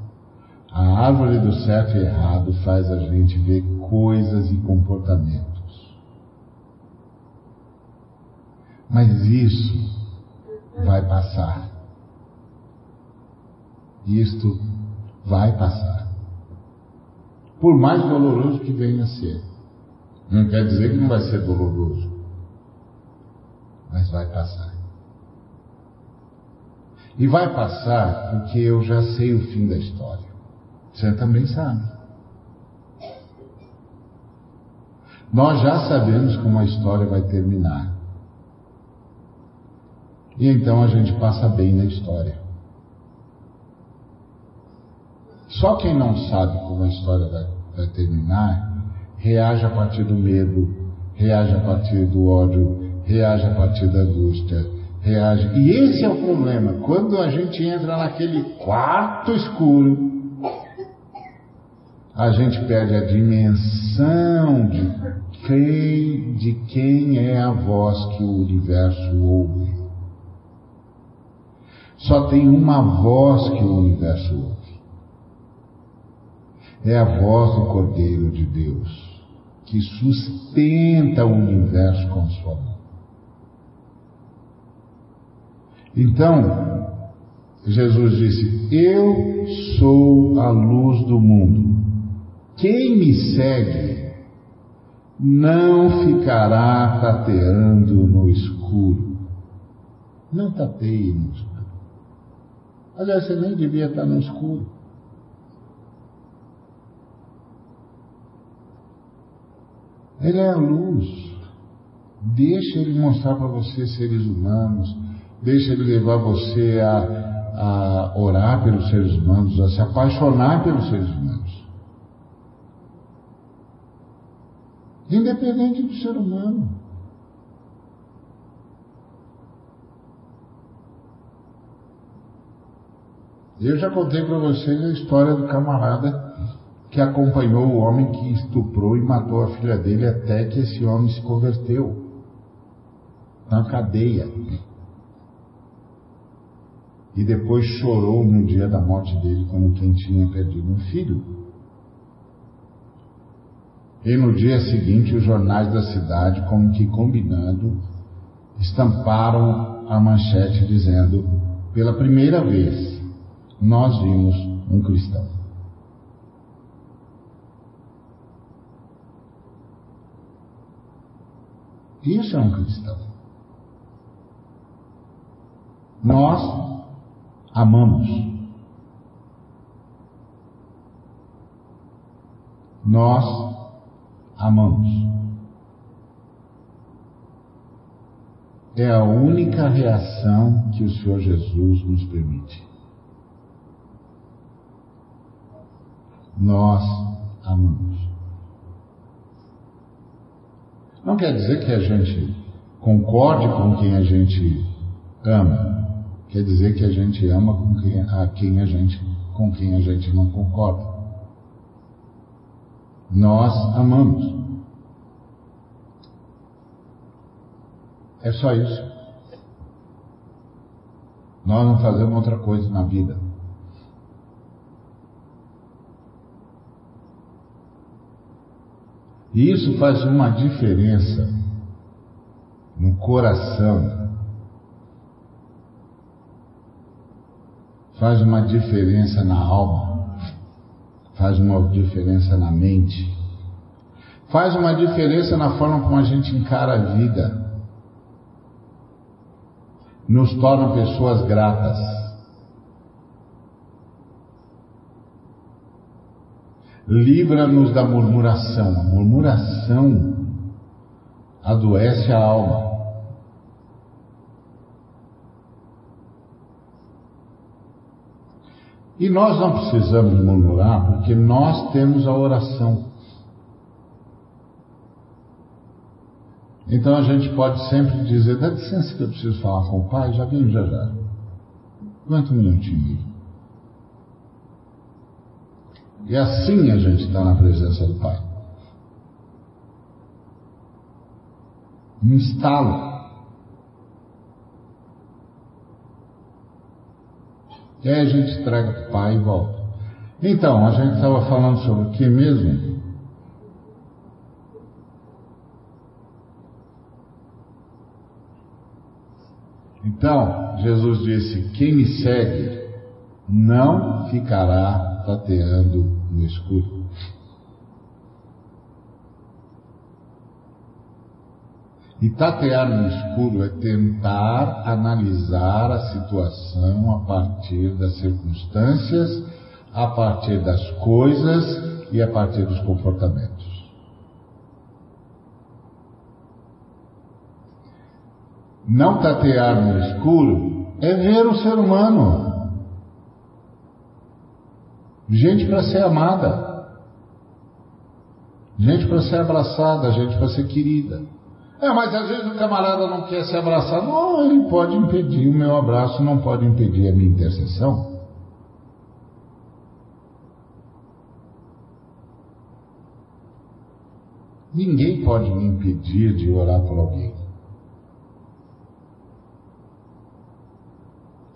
A árvore do certo e errado faz a gente ver coisas e comportamentos. Mas isso vai passar. Isto vai passar. Por mais doloroso que venha a ser. Não quer dizer que não vai ser doloroso. Mas vai passar. E vai passar porque eu já sei o fim da história. Você também sabe. Nós já sabemos como a história vai terminar. E então a gente passa bem na história. Só quem não sabe como a história vai, vai terminar, reage a partir do medo, reage a partir do ódio, reage a partir da angústia, reage. E esse é o problema. Quando a gente entra naquele quarto escuro, a gente perde a dimensão de quem, de quem é a voz que o universo ouve. Só tem uma voz que o universo ouve é a voz do Cordeiro de Deus, que sustenta o universo com sua mão. Então, Jesus disse: Eu sou a luz do mundo. Quem me segue não ficará tateando no escuro. Não tateie no escuro. Aliás, você nem devia estar no escuro. Ele é a luz. Deixa ele mostrar para você seres humanos. Deixa ele levar você a, a orar pelos seres humanos, a se apaixonar pelos seres humanos. Independente do ser humano. Eu já contei para vocês a história do camarada que acompanhou o homem que estuprou e matou a filha dele até que esse homem se converteu na cadeia. E depois chorou no dia da morte dele como quem tinha perdido um filho. E no dia seguinte, os jornais da cidade, como que combinando, estamparam a manchete dizendo: pela primeira vez, nós vimos um cristão. Isso é um cristão. Nós amamos. Nós amamos. É a única reação que o Senhor Jesus nos permite. Nós amamos. Não quer dizer que a gente concorde com quem a gente ama. Quer dizer que a gente ama com quem, a quem a gente, com quem a gente não concorda. Nós amamos. É só isso. Nós não fazemos outra coisa na vida. E isso faz uma diferença no coração, faz uma diferença na alma, faz uma diferença na mente, faz uma diferença na forma como a gente encara a vida, nos torna pessoas gratas. Livra-nos da murmuração. A murmuração adoece a alma. E nós não precisamos murmurar, porque nós temos a oração. Então a gente pode sempre dizer: dá licença que eu preciso falar com o pai, já vem já já. Aguenta um minutinho. E assim a gente está na presença do pai. Um instalo. E aí a gente entrega para o Pai e volta. Então, a gente estava falando sobre o que mesmo? Então, Jesus disse: Quem me segue não ficará tateando no escuro. E tatear no escuro é tentar analisar a situação a partir das circunstâncias, a partir das coisas e a partir dos comportamentos. Não tatear no escuro é ver o ser humano. Gente para ser amada. Gente para ser abraçada, gente para ser querida. É, mas às vezes o camarada não quer ser abraçado. Não, ele pode impedir o meu abraço, não pode impedir a minha intercessão. Ninguém pode me impedir de orar por alguém.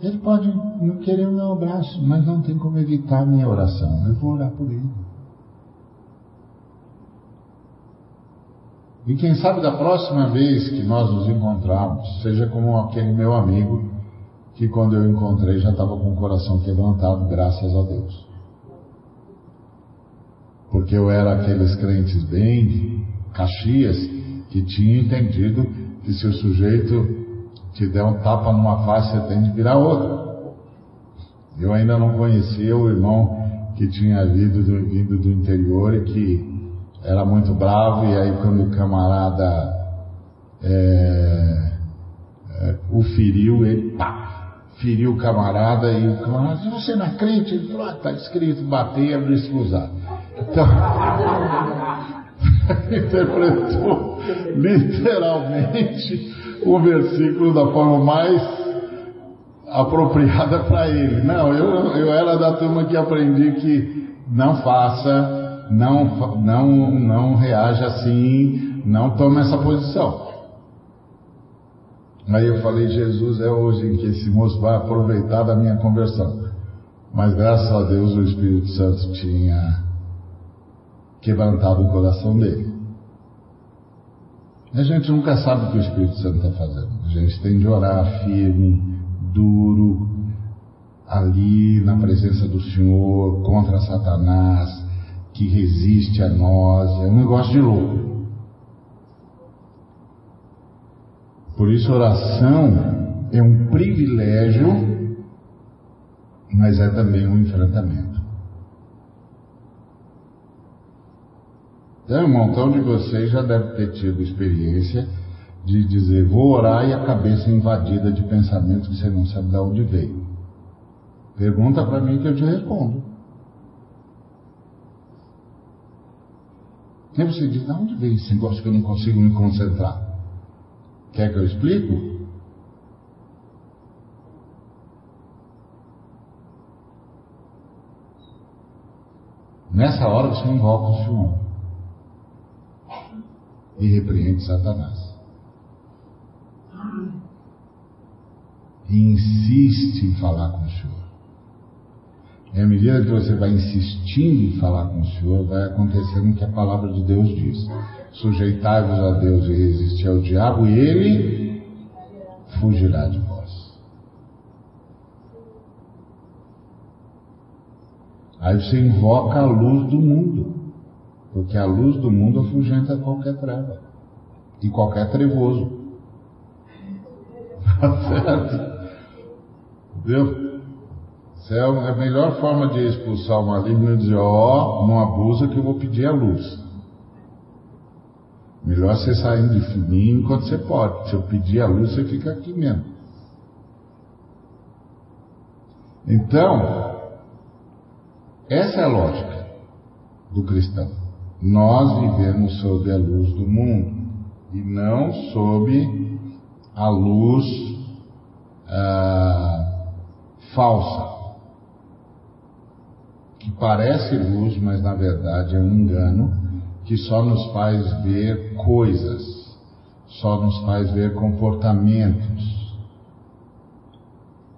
Ele pode não querer o meu abraço, mas não tem como evitar a minha oração. Eu vou orar por ele. E quem sabe da próxima vez que nós nos encontrarmos, seja como aquele meu amigo que quando eu encontrei já estava com o coração quebrantado, graças a Deus. Porque eu era aqueles crentes bem caxias que tinha entendido que se o sujeito te der um tapa numa face, você tem de virar outra. Eu ainda não conhecia o irmão que tinha vindo do, vindo do interior e que era muito bravo, e aí quando o camarada é, é, o feriu, ele pá, feriu o camarada e o camarada disse, você não é crente? Ele falou, ah, está escrito, bater abrir escusar. Então, interpretou literalmente o versículo da forma mais apropriada para ele. Não, eu, eu era da turma que aprendi que não faça, não, não, não reaja assim, não tome essa posição. Aí eu falei, Jesus é hoje em que esse moço vai aproveitar da minha conversão. Mas graças a Deus o Espírito Santo tinha quebrantado o coração dele. A gente nunca sabe o que o Espírito Santo está fazendo. A gente tem de orar firme, duro, ali na presença do Senhor, contra Satanás, que resiste a nós. É um negócio de louco. Por isso, oração é um privilégio, mas é também um enfrentamento. Então, um montão de vocês já deve ter tido experiência de dizer, vou orar e a cabeça invadida de pensamentos que você não sabe de onde veio. Pergunta para mim que eu te respondo. Aí você diz, de onde veio esse negócio que eu não consigo me concentrar? Quer que eu explico? Nessa hora você invoca o Senhor e repreende Satanás. E insiste em falar com o Senhor. E à medida que você vai insistindo em falar com o Senhor, vai acontecendo o que a palavra de Deus diz: sujeitai-vos a Deus e resistir ao diabo, e ele fugirá de vós. Aí você invoca a luz do mundo. Porque a luz do mundo afugenta qualquer treva e qualquer trevoso. Tá certo? Entendeu? É a melhor forma de expulsar o maligno é dizer, ó, oh, não abusa que eu vou pedir a luz. Melhor você sair de mim enquanto você pode. Se eu pedir a luz, você fica aqui mesmo. Então, essa é a lógica do cristão. Nós vivemos sob a luz do mundo e não sob a luz ah, falsa. Que parece luz, mas na verdade é um engano, que só nos faz ver coisas, só nos faz ver comportamentos.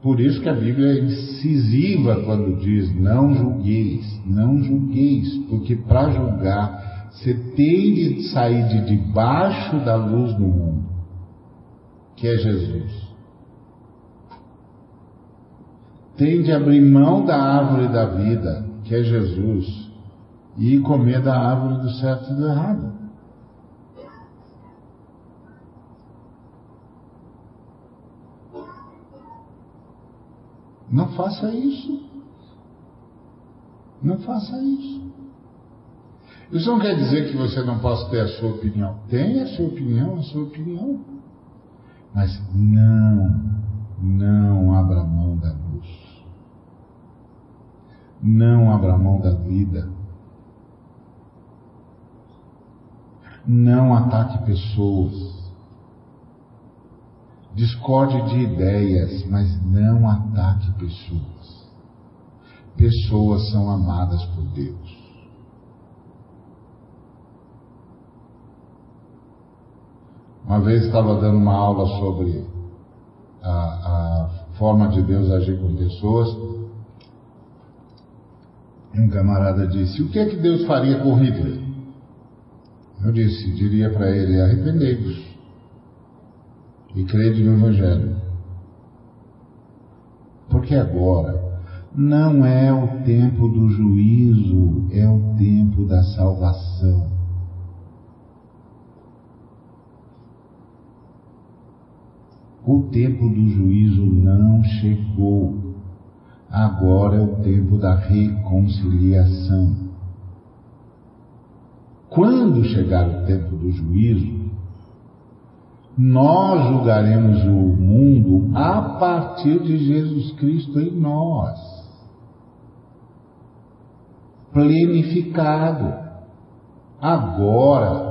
Por isso que a Bíblia é incisiva quando diz: não julgueis, não julgueis, porque para julgar você tem de sair de debaixo da luz do mundo, que é Jesus. Tem de abrir mão da árvore da vida, que é Jesus, e comer da árvore do certo e do errado. Não faça isso. Não faça isso. Isso não quer dizer que você não possa ter a sua opinião. Tenha a sua opinião, a sua opinião. Mas não, não abra mão da luz. Não abra mão da vida. Não ataque pessoas. Discorde de ideias, mas não ataque pessoas. Pessoas são amadas por Deus. Uma vez estava dando uma aula sobre a, a forma de Deus agir com pessoas. Um camarada disse: O que é que Deus faria com Hitler? Eu disse: Diria para ele: Arrependei-vos e crede no Evangelho. Porque agora não é o tempo do juízo, é o tempo da salvação. O tempo do juízo não chegou. Agora é o tempo da reconciliação. Quando chegar o tempo do juízo, nós julgaremos o mundo a partir de Jesus Cristo em nós. Plenificado. Agora,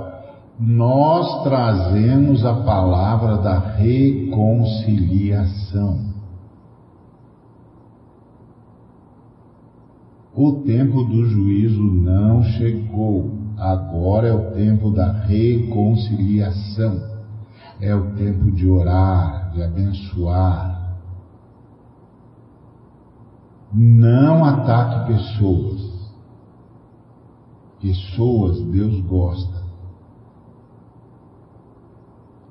nós trazemos a palavra da reconciliação. O tempo do juízo não chegou, agora é o tempo da reconciliação. É o tempo de orar, de abençoar. Não ataque pessoas. Pessoas Deus gosta.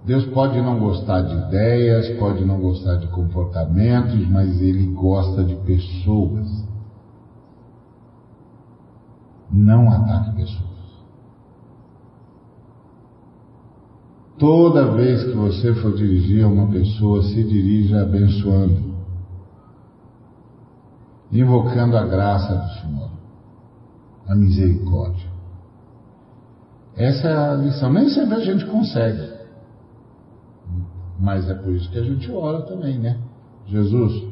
Deus pode não gostar de ideias, pode não gostar de comportamentos, mas Ele gosta de pessoas. Não ataque pessoas. Toda vez que você for dirigir a uma pessoa, se dirija abençoando, invocando a graça do Senhor, a misericórdia. Essa é a lição. Nem sempre a gente consegue, mas é por isso que a gente ora também, né? Jesus,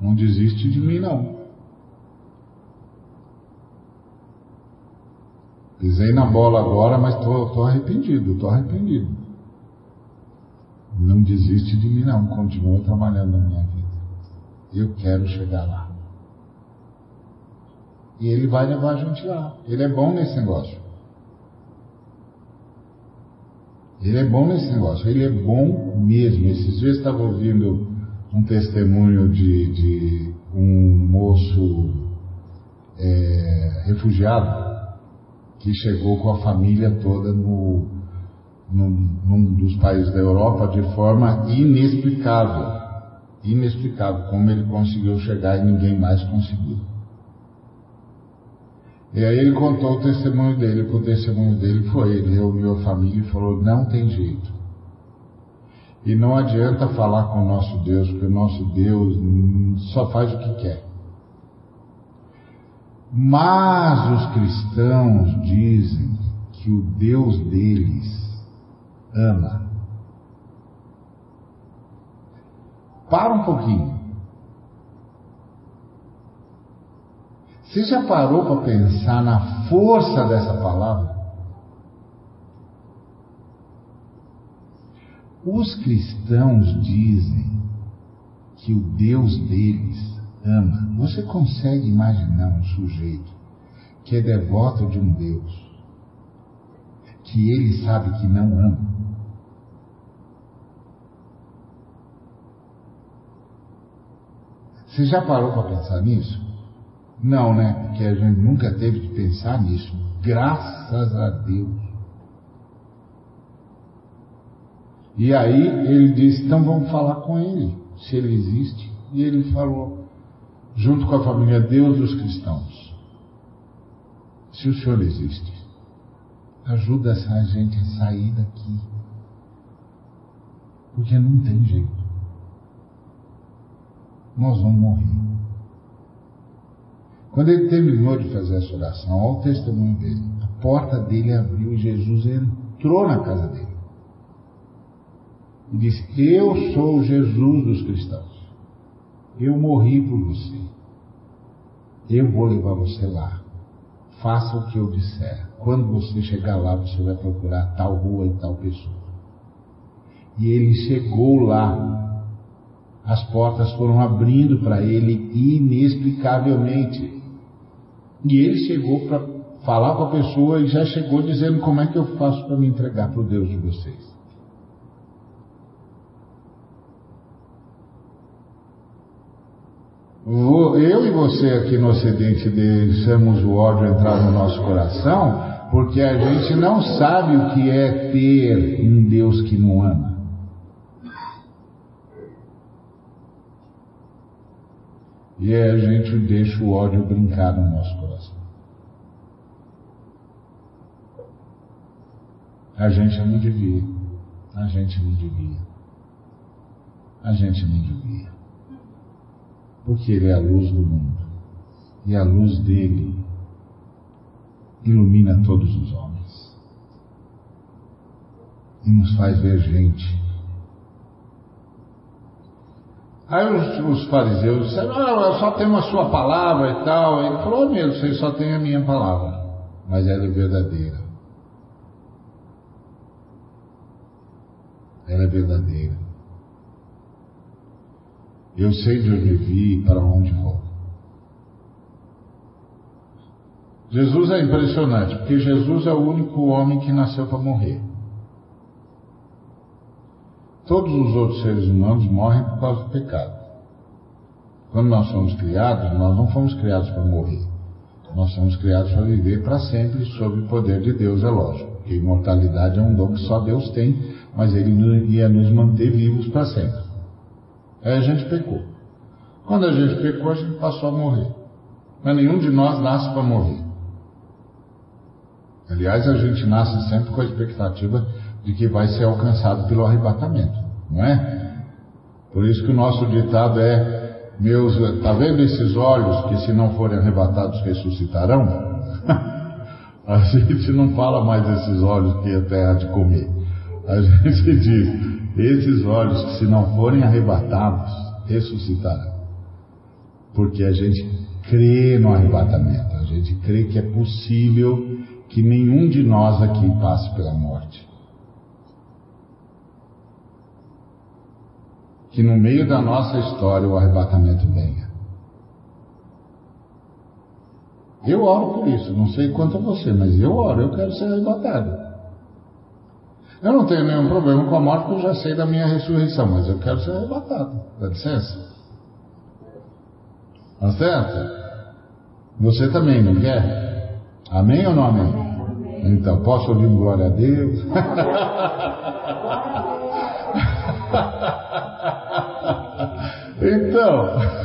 não desiste de mim, não. Pisei na bola agora, mas estou arrependido, estou arrependido. Não desiste de mim, não. Continua trabalhando na minha vida. Eu quero chegar lá. E ele vai levar a gente lá. Ele é bom nesse negócio. Ele é bom nesse negócio. Ele é bom mesmo. Esses dias estava ouvindo um testemunho de, de um moço é, refugiado que chegou com a família toda no, num, num dos países da Europa de forma inexplicável. Inexplicável como ele conseguiu chegar e ninguém mais conseguiu. E aí ele contou o testemunho dele, o testemunho dele foi, ele reuniu a família e falou, não tem jeito. E não adianta falar com o nosso Deus, porque o nosso Deus só faz o que quer. Mas os cristãos dizem que o Deus deles ama. Para um pouquinho. Você já parou para pensar na força dessa palavra? Os cristãos dizem que o Deus deles ama. Você consegue imaginar um sujeito que é devoto de um Deus que ele sabe que não ama. Você já parou para pensar nisso? Não, né? Porque a gente nunca teve de pensar nisso. Graças a Deus. E aí ele disse: então vamos falar com ele, se ele existe. E ele falou, junto com a família Deus dos cristãos: se o Senhor existe, ajuda essa gente a sair daqui. Porque não tem jeito. Nós vamos morrer. Quando ele terminou de fazer essa oração, olha o testemunho dele. A porta dele abriu e Jesus entrou na casa dele. E disse: Eu sou Jesus dos cristãos. Eu morri por você. Eu vou levar você lá. Faça o que eu disser. Quando você chegar lá, você vai procurar tal rua e tal pessoa. E ele chegou lá. As portas foram abrindo para ele inexplicavelmente. E ele chegou para falar com a pessoa e já chegou dizendo como é que eu faço para me entregar para o Deus de vocês. Eu e você aqui no Ocidente deixamos o ódio entrar no nosso coração porque a gente não sabe o que é ter um Deus que não ama. E a gente deixa o ódio brincar no nosso coração. A gente não devia. A gente não devia. A gente não devia porque Ele é a luz do mundo. E a luz dele ilumina todos os homens. E nos faz ver gente. Aí os, os fariseus disseram, ah, eu só tenho a sua palavra e tal. Ele falou, oh, meu, vocês só têm a minha palavra, mas ela é verdadeira. Ela é verdadeira. Eu sei de onde vi e para onde vou. Jesus é impressionante, porque Jesus é o único homem que nasceu para morrer. Todos os outros seres humanos morrem por causa do pecado. Quando nós somos criados, nós não fomos criados para morrer. Nós somos criados para viver para sempre sob o poder de Deus, é lógico. Porque imortalidade é um dom que só Deus tem, mas Ele ia nos manter vivos para sempre. Aí a gente pecou. Quando a gente pecou, a gente passou a morrer. Mas nenhum de nós nasce para morrer. Aliás, a gente nasce sempre com a expectativa de que vai ser alcançado pelo arrebatamento, não é? Por isso que o nosso ditado é: meus, tá vendo esses olhos que se não forem arrebatados ressuscitarão? a gente não fala mais desses olhos que é terra de comer. A gente diz: esses olhos que se não forem arrebatados, ressuscitarão. Porque a gente crê no arrebatamento, a gente crê que é possível que nenhum de nós aqui passe pela morte. Que no meio da nossa história o arrebatamento venha. Eu oro por isso, não sei quanto a você, mas eu oro, eu quero ser arrebatado. Eu não tenho nenhum problema com a morte, porque eu já sei da minha ressurreição, mas eu quero ser arrebatado. Dá licença? Tá certo? Você também não quer? Amém ou não amém? Então, posso ouvir um glória a Deus? então,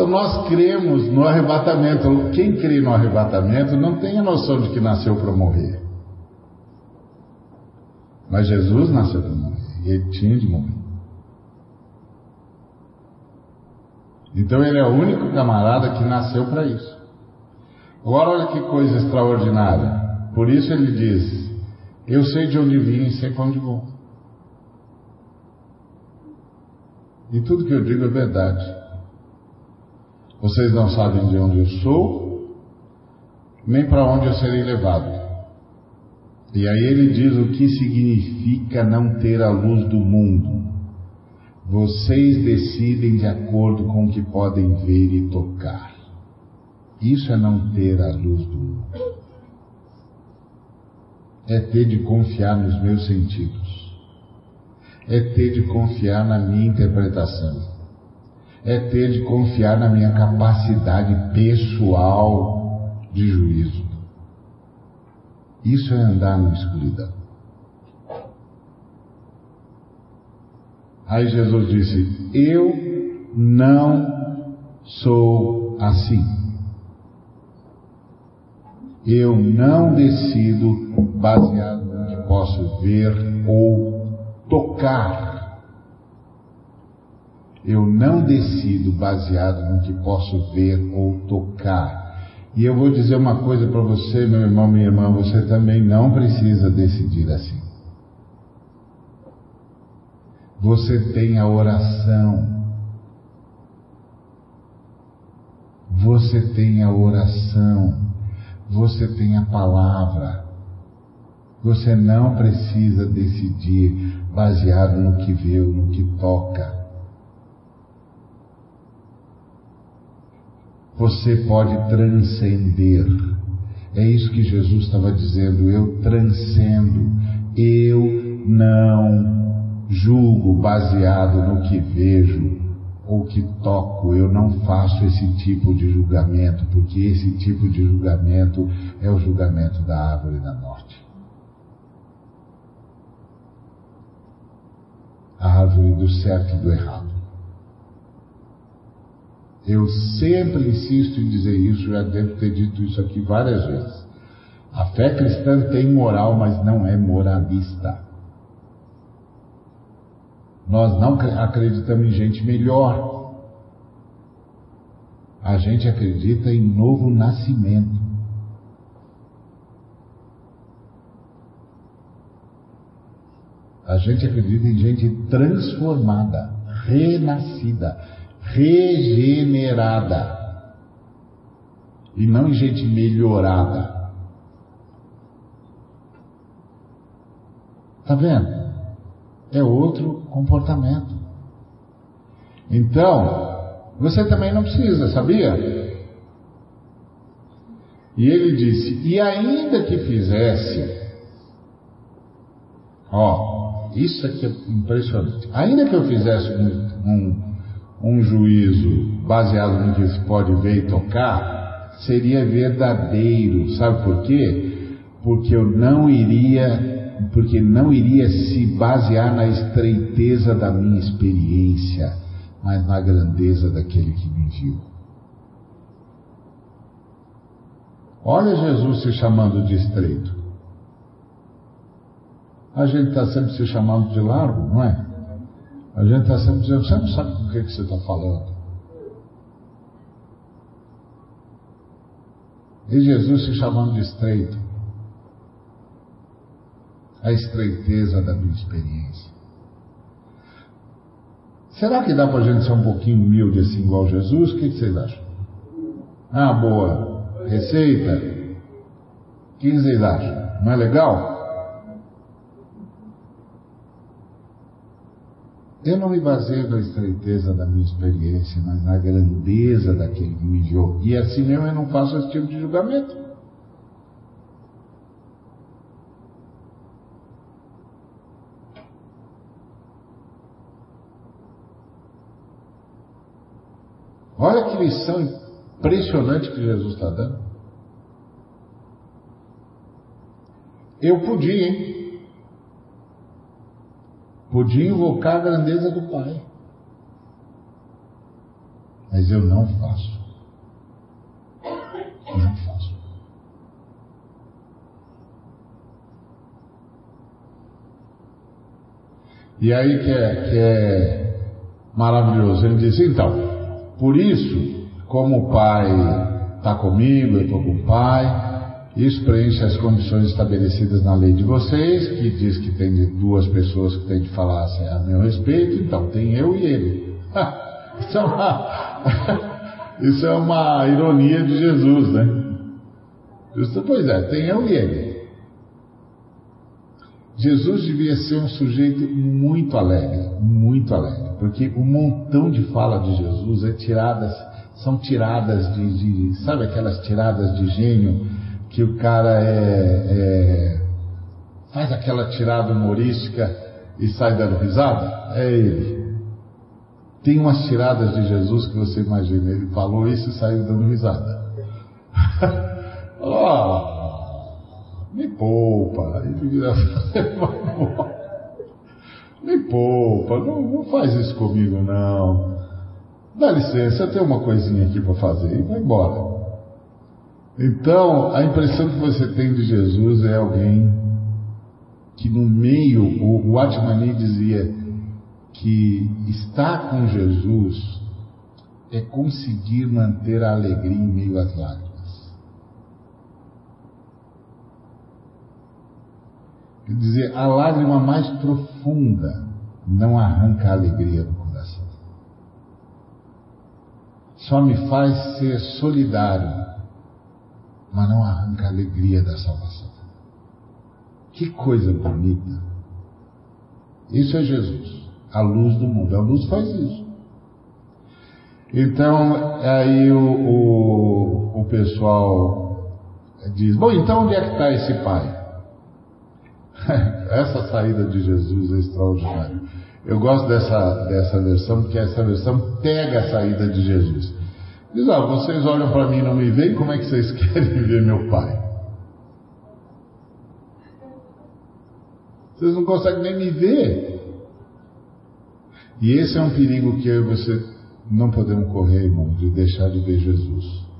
Então nós cremos no arrebatamento. Quem crê no arrebatamento não tem a noção de que nasceu para morrer. Mas Jesus nasceu para morrer. E ele tinha de morrer. Então ele é o único camarada que nasceu para isso. Agora olha que coisa extraordinária. Por isso ele diz: Eu sei de onde vim e sei para onde vou. E tudo que eu digo é verdade. Vocês não sabem de onde eu sou, nem para onde eu serei levado. E aí ele diz o que significa não ter a luz do mundo. Vocês decidem de acordo com o que podem ver e tocar. Isso é não ter a luz do mundo. É ter de confiar nos meus sentidos. É ter de confiar na minha interpretação. É ter de confiar na minha capacidade pessoal de juízo. Isso é andar na escuridão. Aí Jesus disse: Eu não sou assim. Eu não decido baseado no que posso ver ou tocar. Eu não decido baseado no que posso ver ou tocar. E eu vou dizer uma coisa para você, meu irmão, minha irmã, você também não precisa decidir assim. Você tem a oração. Você tem a oração. Você tem a palavra. Você não precisa decidir baseado no que vê ou no que toca. Você pode transcender. É isso que Jesus estava dizendo. Eu transcendo. Eu não julgo baseado no que vejo ou que toco. Eu não faço esse tipo de julgamento, porque esse tipo de julgamento é o julgamento da árvore da morte. A árvore do certo e do errado. Eu sempre insisto em dizer isso, já devo ter dito isso aqui várias vezes. A fé cristã tem moral, mas não é moralista. Nós não acreditamos em gente melhor. A gente acredita em novo nascimento. A gente acredita em gente transformada, renascida regenerada e não gente melhorada. Tá vendo? É outro comportamento. Então, você também não precisa, sabia? E ele disse: E ainda que fizesse, ó, isso aqui é impressionante. Ainda que eu fizesse um, um um juízo baseado no que se pode ver e tocar, seria verdadeiro. Sabe por quê? Porque eu não iria, porque não iria se basear na estreiteza da minha experiência, mas na grandeza daquele que me viu. Olha Jesus se chamando de estreito. A gente está sempre se chamando de largo, não é? A gente está sempre dizendo, você não sabe com o que, você está falando. E Jesus se chamando de estreito. A estreiteza da minha experiência. Será que dá para a gente ser um pouquinho humilde assim, igual Jesus? O que, que vocês acham? Ah, boa. Receita? O que vocês acham? Não é legal? Eu não me baseio na estreiteza da minha experiência, mas na grandeza daquele que me enviou. E assim mesmo eu não faço esse tipo de julgamento. Olha que lição impressionante que Jesus está dando. Eu podia, hein? Podia invocar a grandeza do Pai. Mas eu não faço. Não faço. E aí que é, que é maravilhoso. Ele diz, então, por isso, como o Pai está comigo, eu estou com o Pai, isso preenche as condições estabelecidas na lei de vocês, que diz que tem duas pessoas que têm de falar assim, a meu respeito, então tem eu e ele. Isso é uma, isso é uma ironia de Jesus, né? Justo, pois é, tem eu e ele. Jesus devia ser um sujeito muito alegre, muito alegre, porque o montão de fala de Jesus é tirada são tiradas de, de, Sabe aquelas tiradas de gênio que o cara é, é, faz aquela tirada humorística e sai dando risada? É ele. Tem umas tiradas de Jesus que você imagina, ele falou isso e saiu dando risada. oh, me poupa. me poupa, não, não faz isso comigo não. Dá licença, eu tenho uma coisinha aqui para fazer e vai embora. Então, a impressão que você tem de Jesus é alguém que no meio, o, Atmani dizia que estar com Jesus é conseguir manter a alegria em meio às lágrimas. Quer dizer, a lágrima mais profunda não arranca a alegria do coração. Só me faz ser solidário, mas não arranca a alegria da salvação. Que coisa bonita! Isso é Jesus, a luz do mundo. A luz faz isso. Então, aí o, o, o pessoal diz: Bom, então onde é que está esse pai? essa saída de Jesus é extraordinária. Eu gosto dessa, dessa versão, porque essa versão pega a saída de Jesus. Diz, ah, vocês olham para mim e não me veem, como é que vocês querem ver meu Pai? Vocês não conseguem nem me ver. E esse é um perigo que eu e você não podemos correr, irmão, de deixar de ver Jesus.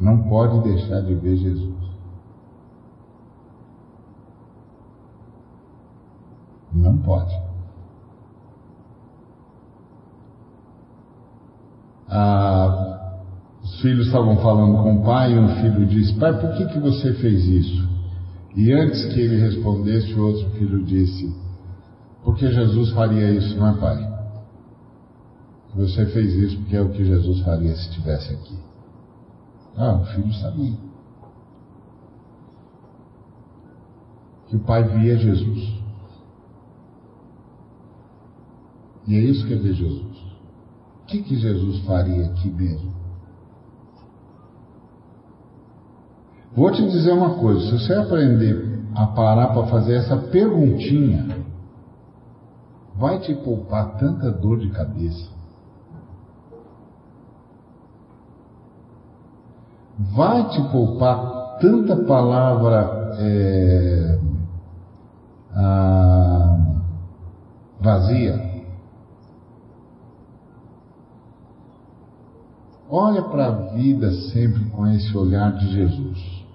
Não pode deixar de ver Jesus. Não pode. Ah, os filhos estavam falando com o pai e um filho disse: Pai, por que, que você fez isso? E antes que ele respondesse, o outro filho disse: Porque Jesus faria isso, não é, pai? Você fez isso porque é o que Jesus faria se estivesse aqui. Ah, o filho sabia. Que o pai via Jesus. E é isso que é ver Jesus. Que, que Jesus faria aqui mesmo? Vou te dizer uma coisa: se você aprender a parar para fazer essa perguntinha, vai te poupar tanta dor de cabeça. Vai te poupar tanta palavra é, ah, vazia. Olha para a vida sempre com esse olhar de Jesus.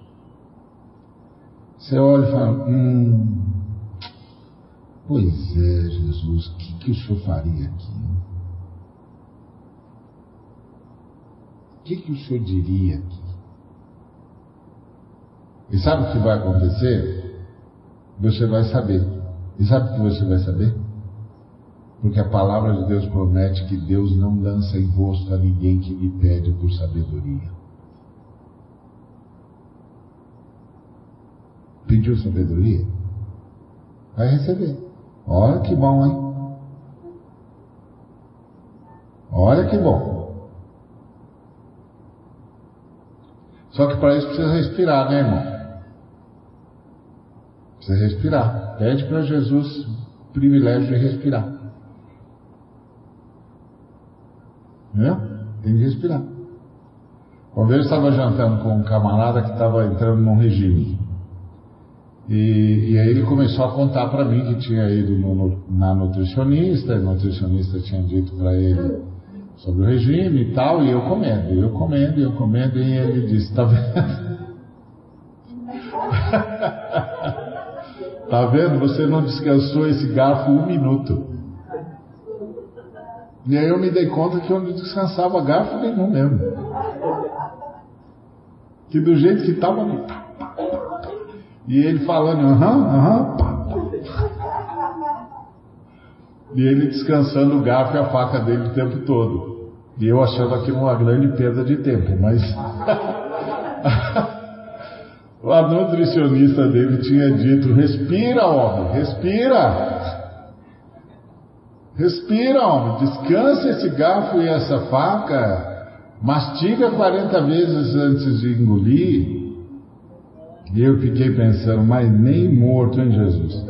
Você olha e fala, hum, pois é, Jesus, o que, que o senhor faria aqui? O que, que o senhor diria aqui? E sabe o que vai acontecer? Você vai saber. E sabe o que você vai saber? Porque a palavra de Deus promete que Deus não lança em rosto a ninguém que lhe pede por sabedoria. Pediu sabedoria? Vai receber. Olha que bom, hein? Olha que bom. Só que para isso precisa respirar, né, irmão? Precisa respirar. Pede para Jesus o privilégio de respirar. Né? Tem que respirar. Uma vez eu estava jantando com um camarada que estava entrando num regime. E, e, aí ele começou a contar para mim que tinha ido no, na nutricionista, e a nutricionista tinha dito para ele sobre o regime e tal, e eu comendo, eu comendo, eu comendo, e ele disse, tá vendo? tá vendo? Você não descansou esse garfo um minuto. E aí eu me dei conta que eu não descansava garfo nenhum mesmo. Que do jeito que estava. E ele falando, aham, aham. E ele descansando o garfo e a faca dele o tempo todo. E eu achando aquilo uma grande perda de tempo, mas. a nutricionista dele tinha dito: respira, homem, respira. Respira, homem, descansa esse garfo e essa faca, mastiga 40 vezes antes de engolir. E eu fiquei pensando, mas nem morto, hein, Jesus?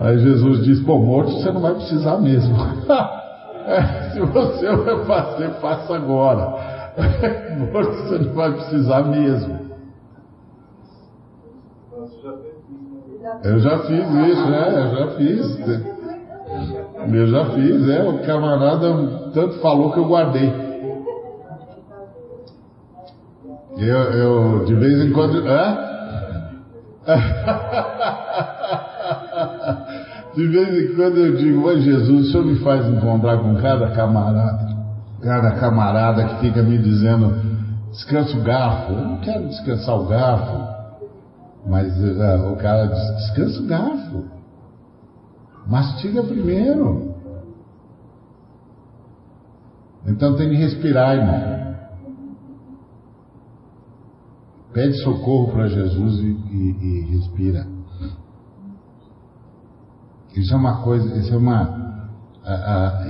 Aí Jesus disse, pô, morto você não vai precisar mesmo. é, se você vai fazer, faça agora. morto você não vai precisar mesmo. Eu já fiz isso, né? Eu já fiz. Eu já fiz, é. O camarada tanto falou que eu guardei. Eu, eu de vez em quando. É? De vez em quando eu digo, mas Jesus, o senhor me faz encontrar com cada camarada, cada camarada que fica me dizendo, descansa o garfo. Eu não quero descansar o garfo. Mas uh, o cara diz, descansa o garfo. Mastiga primeiro. Então tem que respirar, irmão. Pede socorro para Jesus e, e, e, respira. Isso é uma coisa, isso é uma,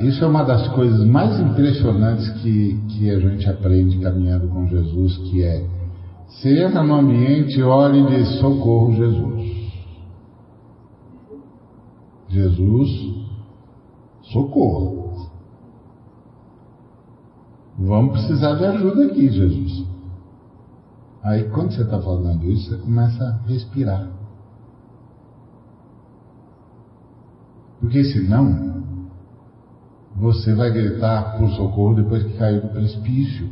isso é uma das coisas mais impressionantes que, que a gente aprende caminhando com Jesus, que é você entra no ambiente, olhe e diz socorro Jesus. Jesus, socorro. Vamos precisar de ajuda aqui, Jesus. Aí quando você está falando isso, você começa a respirar. Porque senão, você vai gritar por socorro depois que caiu do precipício.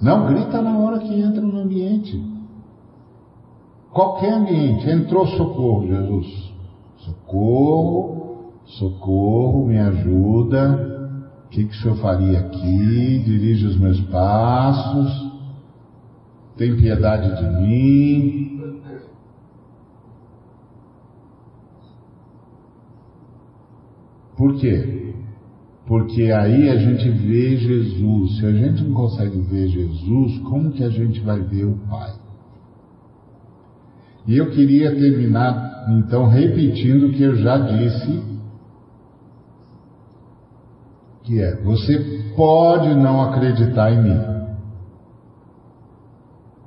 Não, grita na hora que entra no ambiente. Qualquer ambiente, entrou socorro, Jesus. Socorro, socorro, me ajuda. O que, que o senhor faria aqui? Dirige os meus passos. Tem piedade de mim. Por quê? Porque aí a gente vê Jesus. Se a gente não consegue ver Jesus, como que a gente vai ver o Pai? E eu queria terminar, então, repetindo o que eu já disse, que é: você pode não acreditar em mim,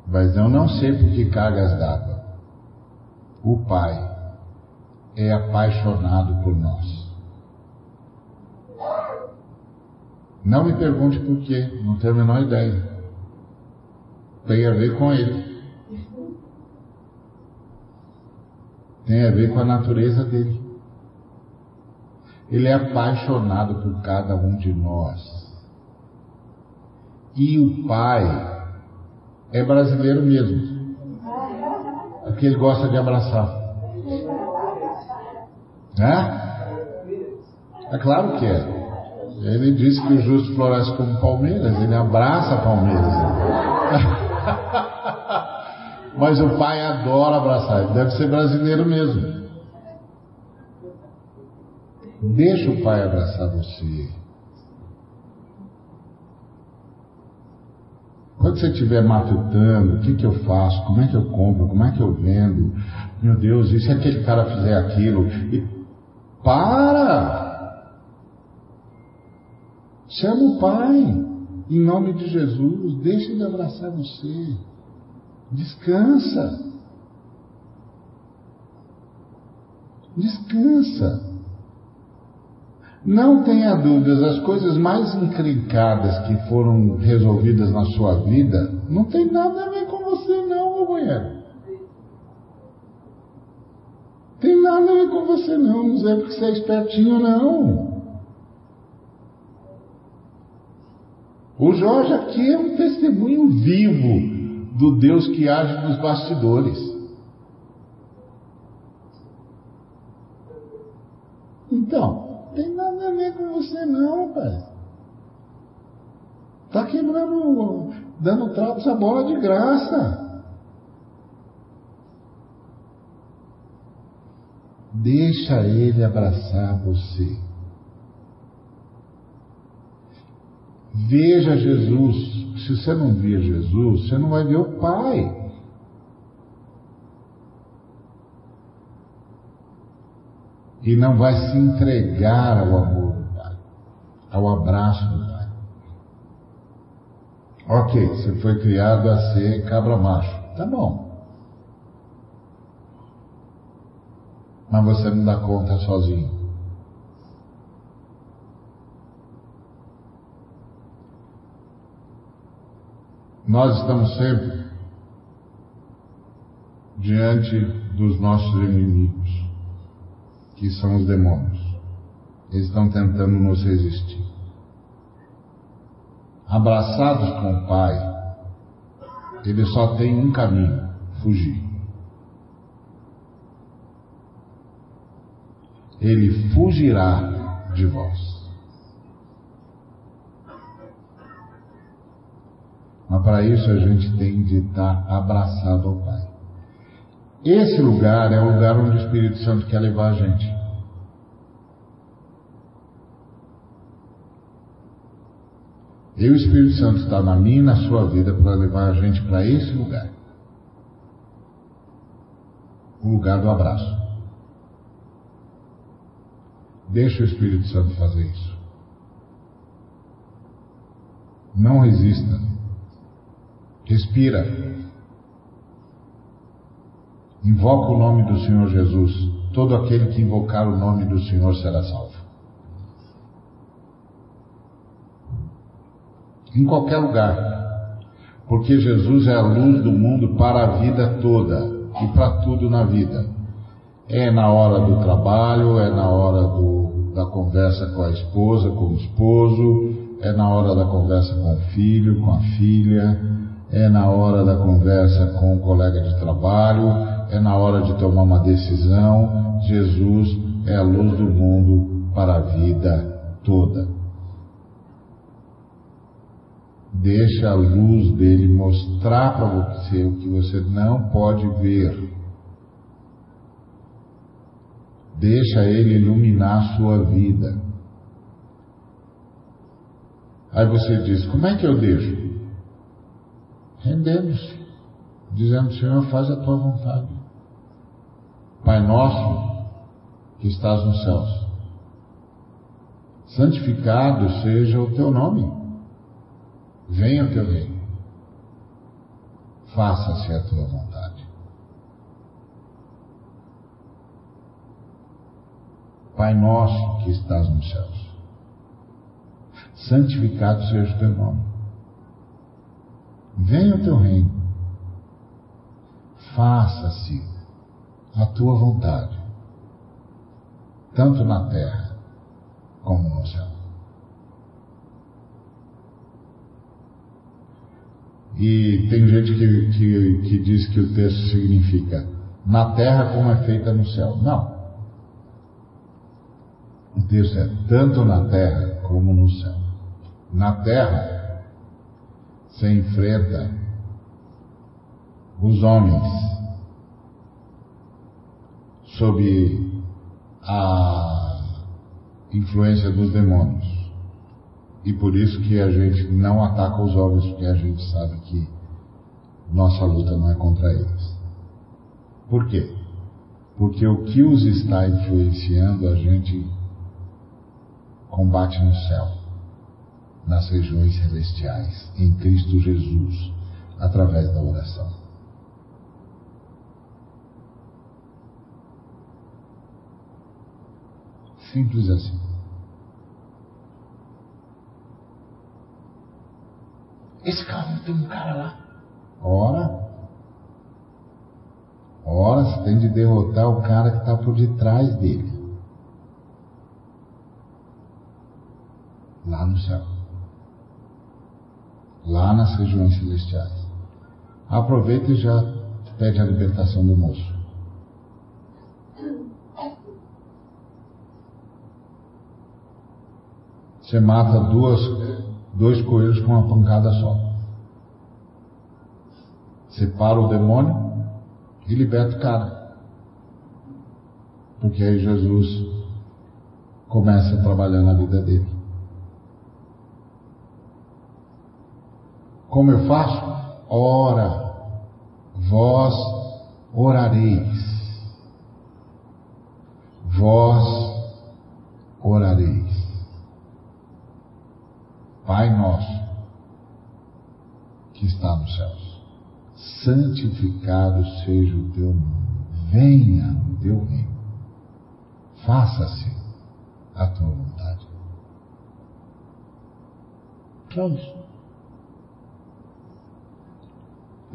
mas eu não sei por que cargas d'água. O Pai é apaixonado por nós. Não me pergunte por quê, não tenho a menor ideia. Tem a ver com Ele. Tem a ver com a natureza dele. Ele é apaixonado por cada um de nós. E o pai é brasileiro mesmo. Porque ele gosta de abraçar. Né? É claro que é. Ele disse que o justo floresce como Palmeiras, ele abraça Palmeiras. Mas o pai adora abraçar, ele deve ser brasileiro mesmo. Deixa o pai abraçar você. Quando você estiver matutando, o que, que eu faço? Como é que eu compro? Como é que eu vendo? Meu Deus, e se aquele cara fizer aquilo? E... Para! Chama o pai, em nome de Jesus, deixa ele abraçar você. Descansa. Descansa. Não tenha dúvidas, as coisas mais encrencadas que foram resolvidas na sua vida não tem nada a ver com você, não, meu banheiro. Tem nada a ver com você, não. Não é porque você é espertinho, não. O Jorge aqui é um testemunho vivo do Deus que age nos bastidores. Então, tem nada a ver com você não, pai. Está quebrando, dando tratos a bola de graça. Deixa ele abraçar você. Veja Jesus se você não vê Jesus, você não vai ver o Pai. e não vai se entregar ao amor do Pai, ao abraço do Pai. Ok, você foi criado a ser cabra macho. Tá bom. Mas você não dá conta sozinho. Nós estamos sempre diante dos nossos inimigos, que são os demônios. Eles estão tentando nos resistir. Abraçados com o Pai, ele só tem um caminho: fugir. Ele fugirá de vós. Mas para isso a gente tem de estar abraçado ao Pai. Esse lugar é o lugar onde o Espírito Santo quer levar a gente. E o Espírito Santo está na minha e na sua vida para levar a gente para esse lugar. O lugar do abraço. Deixa o Espírito Santo fazer isso. Não resista. Respira. Invoca o nome do Senhor Jesus. Todo aquele que invocar o nome do Senhor será salvo. Em qualquer lugar. Porque Jesus é a luz do mundo para a vida toda e para tudo na vida. É na hora do trabalho, é na hora do, da conversa com a esposa, com o esposo, é na hora da conversa com o filho, com a filha, é na hora da conversa com o colega de trabalho, é na hora de tomar uma decisão. Jesus é a luz do mundo para a vida toda. Deixa a luz dele mostrar para você o que você não pode ver. Deixa ele iluminar a sua vida. Aí você diz: Como é que eu deixo? Rendendo-se, dizendo: Senhor, faz a tua vontade. Pai nosso que estás nos céus, santificado seja o teu nome, venha o teu reino, faça-se a tua vontade. Pai nosso que estás nos céus, santificado seja o teu nome, venha o teu reino, faça-se a tua vontade, tanto na terra como no céu. E tem gente que, que, que diz que o texto significa na terra como é feita no céu. Não. O texto é tanto na terra como no céu. Na terra, você enfrenta os homens sob a influência dos demônios. E por isso que a gente não ataca os homens, porque a gente sabe que nossa luta não é contra eles. Por quê? Porque o que os está influenciando a gente combate no céu, nas regiões celestiais, em Cristo Jesus, através da oração. Simples assim. Esse carro não tem um cara lá. Ora. Ora, você tem de derrotar o cara que está por detrás dele. Lá no céu. Lá nas regiões celestiais. Aproveita e já pede a libertação do moço. Você mata duas, dois coelhos com uma pancada só. Separa o demônio e liberta o cara. Porque aí Jesus começa a trabalhar na vida dele. Como eu faço? Ora, vós orareis. vós orareis. Pai nosso, que está nos céus, santificado seja o teu nome, venha o teu reino, faça-se a tua vontade. Só isso.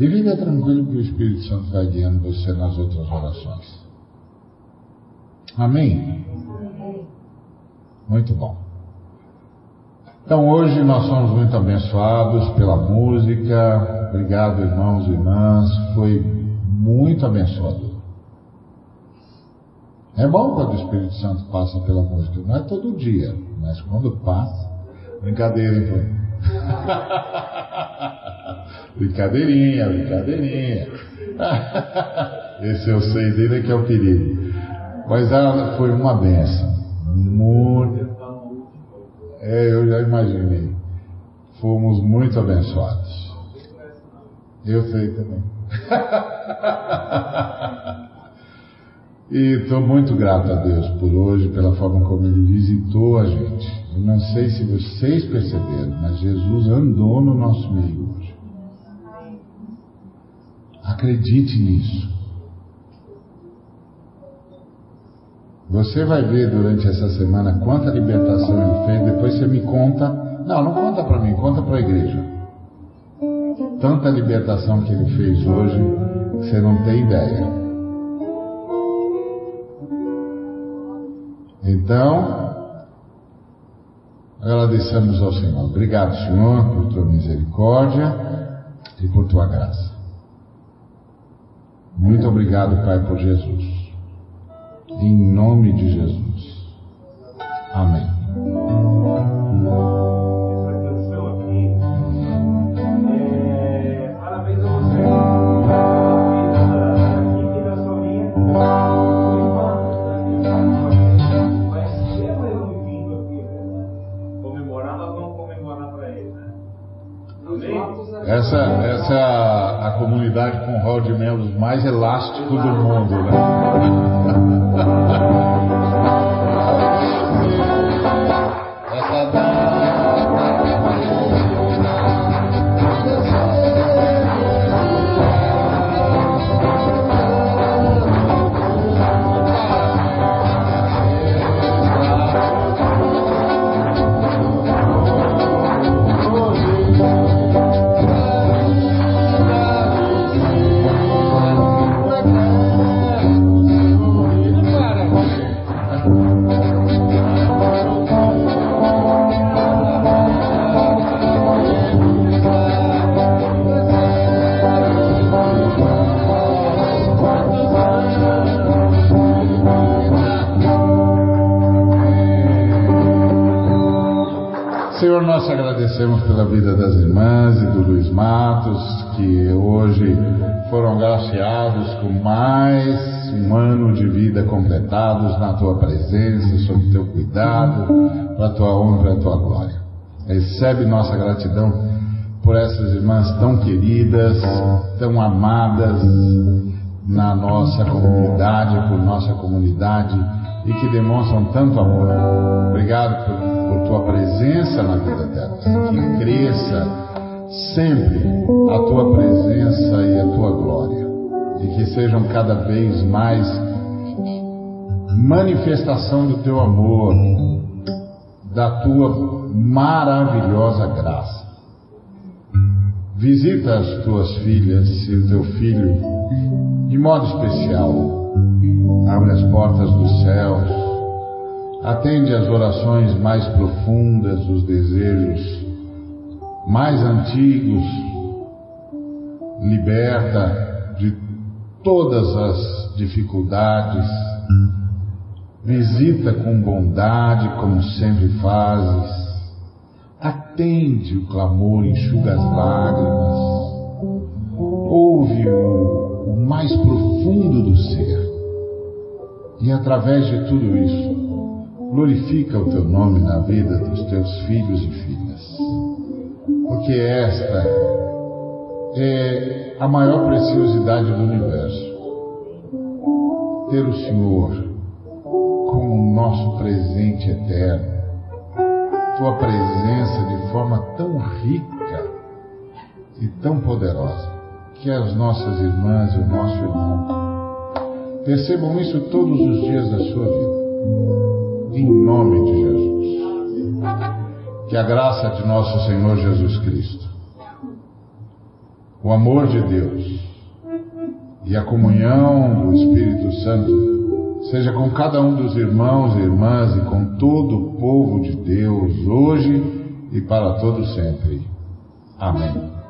E fica tranquilo que o Espírito Santo vai guiando você nas outras orações. Amém? Muito bom. Então hoje nós somos muito abençoados pela música. Obrigado, irmãos e irmãs. Foi muito abençoador. É bom quando o Espírito Santo passa pela música. Não é todo dia, mas quando passa. Brincadeira, hein, Brincadeirinha, brincadeirinha. Esse eu sei dele que é o perigo. Mas ela foi uma benção. Muito. É, eu já imaginei. Fomos muito abençoados. Eu sei também. e estou muito grato a Deus por hoje, pela forma como Ele visitou a gente. Eu não sei se vocês perceberam, mas Jesus andou no nosso meio hoje. Acredite nisso. Você vai ver durante essa semana quanta libertação ele fez, depois você me conta. Não, não conta para mim, conta para a igreja. Tanta libertação que ele fez hoje, você não tem ideia. Então, agradecemos ao Senhor. Obrigado, Senhor, por tua misericórdia e por tua graça. Muito obrigado, Pai, por Jesus. Em nome de Jesus. Amém. Comunidade com rol de membros mais elástico do mundo, né? na tua presença, sob teu cuidado, para a tua honra e a tua glória. Recebe nossa gratidão por essas irmãs tão queridas, tão amadas na nossa comunidade, por nossa comunidade e que demonstram tanto amor. Obrigado por por tua presença na vida delas, que cresça sempre a tua presença e a tua glória, e que sejam cada vez mais manifestação do teu amor, da tua maravilhosa graça. Visita as tuas filhas e o teu filho de modo especial. Abre as portas dos céus Atende às orações mais profundas, os desejos mais antigos. Liberta de todas as dificuldades. Visita com bondade, como sempre fazes. Atende o clamor, enxuga as lágrimas. Ouve o, o mais profundo do ser. E através de tudo isso, glorifica o teu nome na vida dos teus filhos e filhas, porque esta é a maior preciosidade do universo. Ter o Senhor como nosso presente eterno. Tua presença de forma tão rica e tão poderosa, que as nossas irmãs e o nosso irmão percebam isso todos os dias da sua vida. Em nome de Jesus. Que a graça de nosso Senhor Jesus Cristo, o amor de Deus e a comunhão do Espírito Santo seja com cada um dos irmãos e irmãs e com todo o povo de Deus, hoje e para todo sempre. Amém.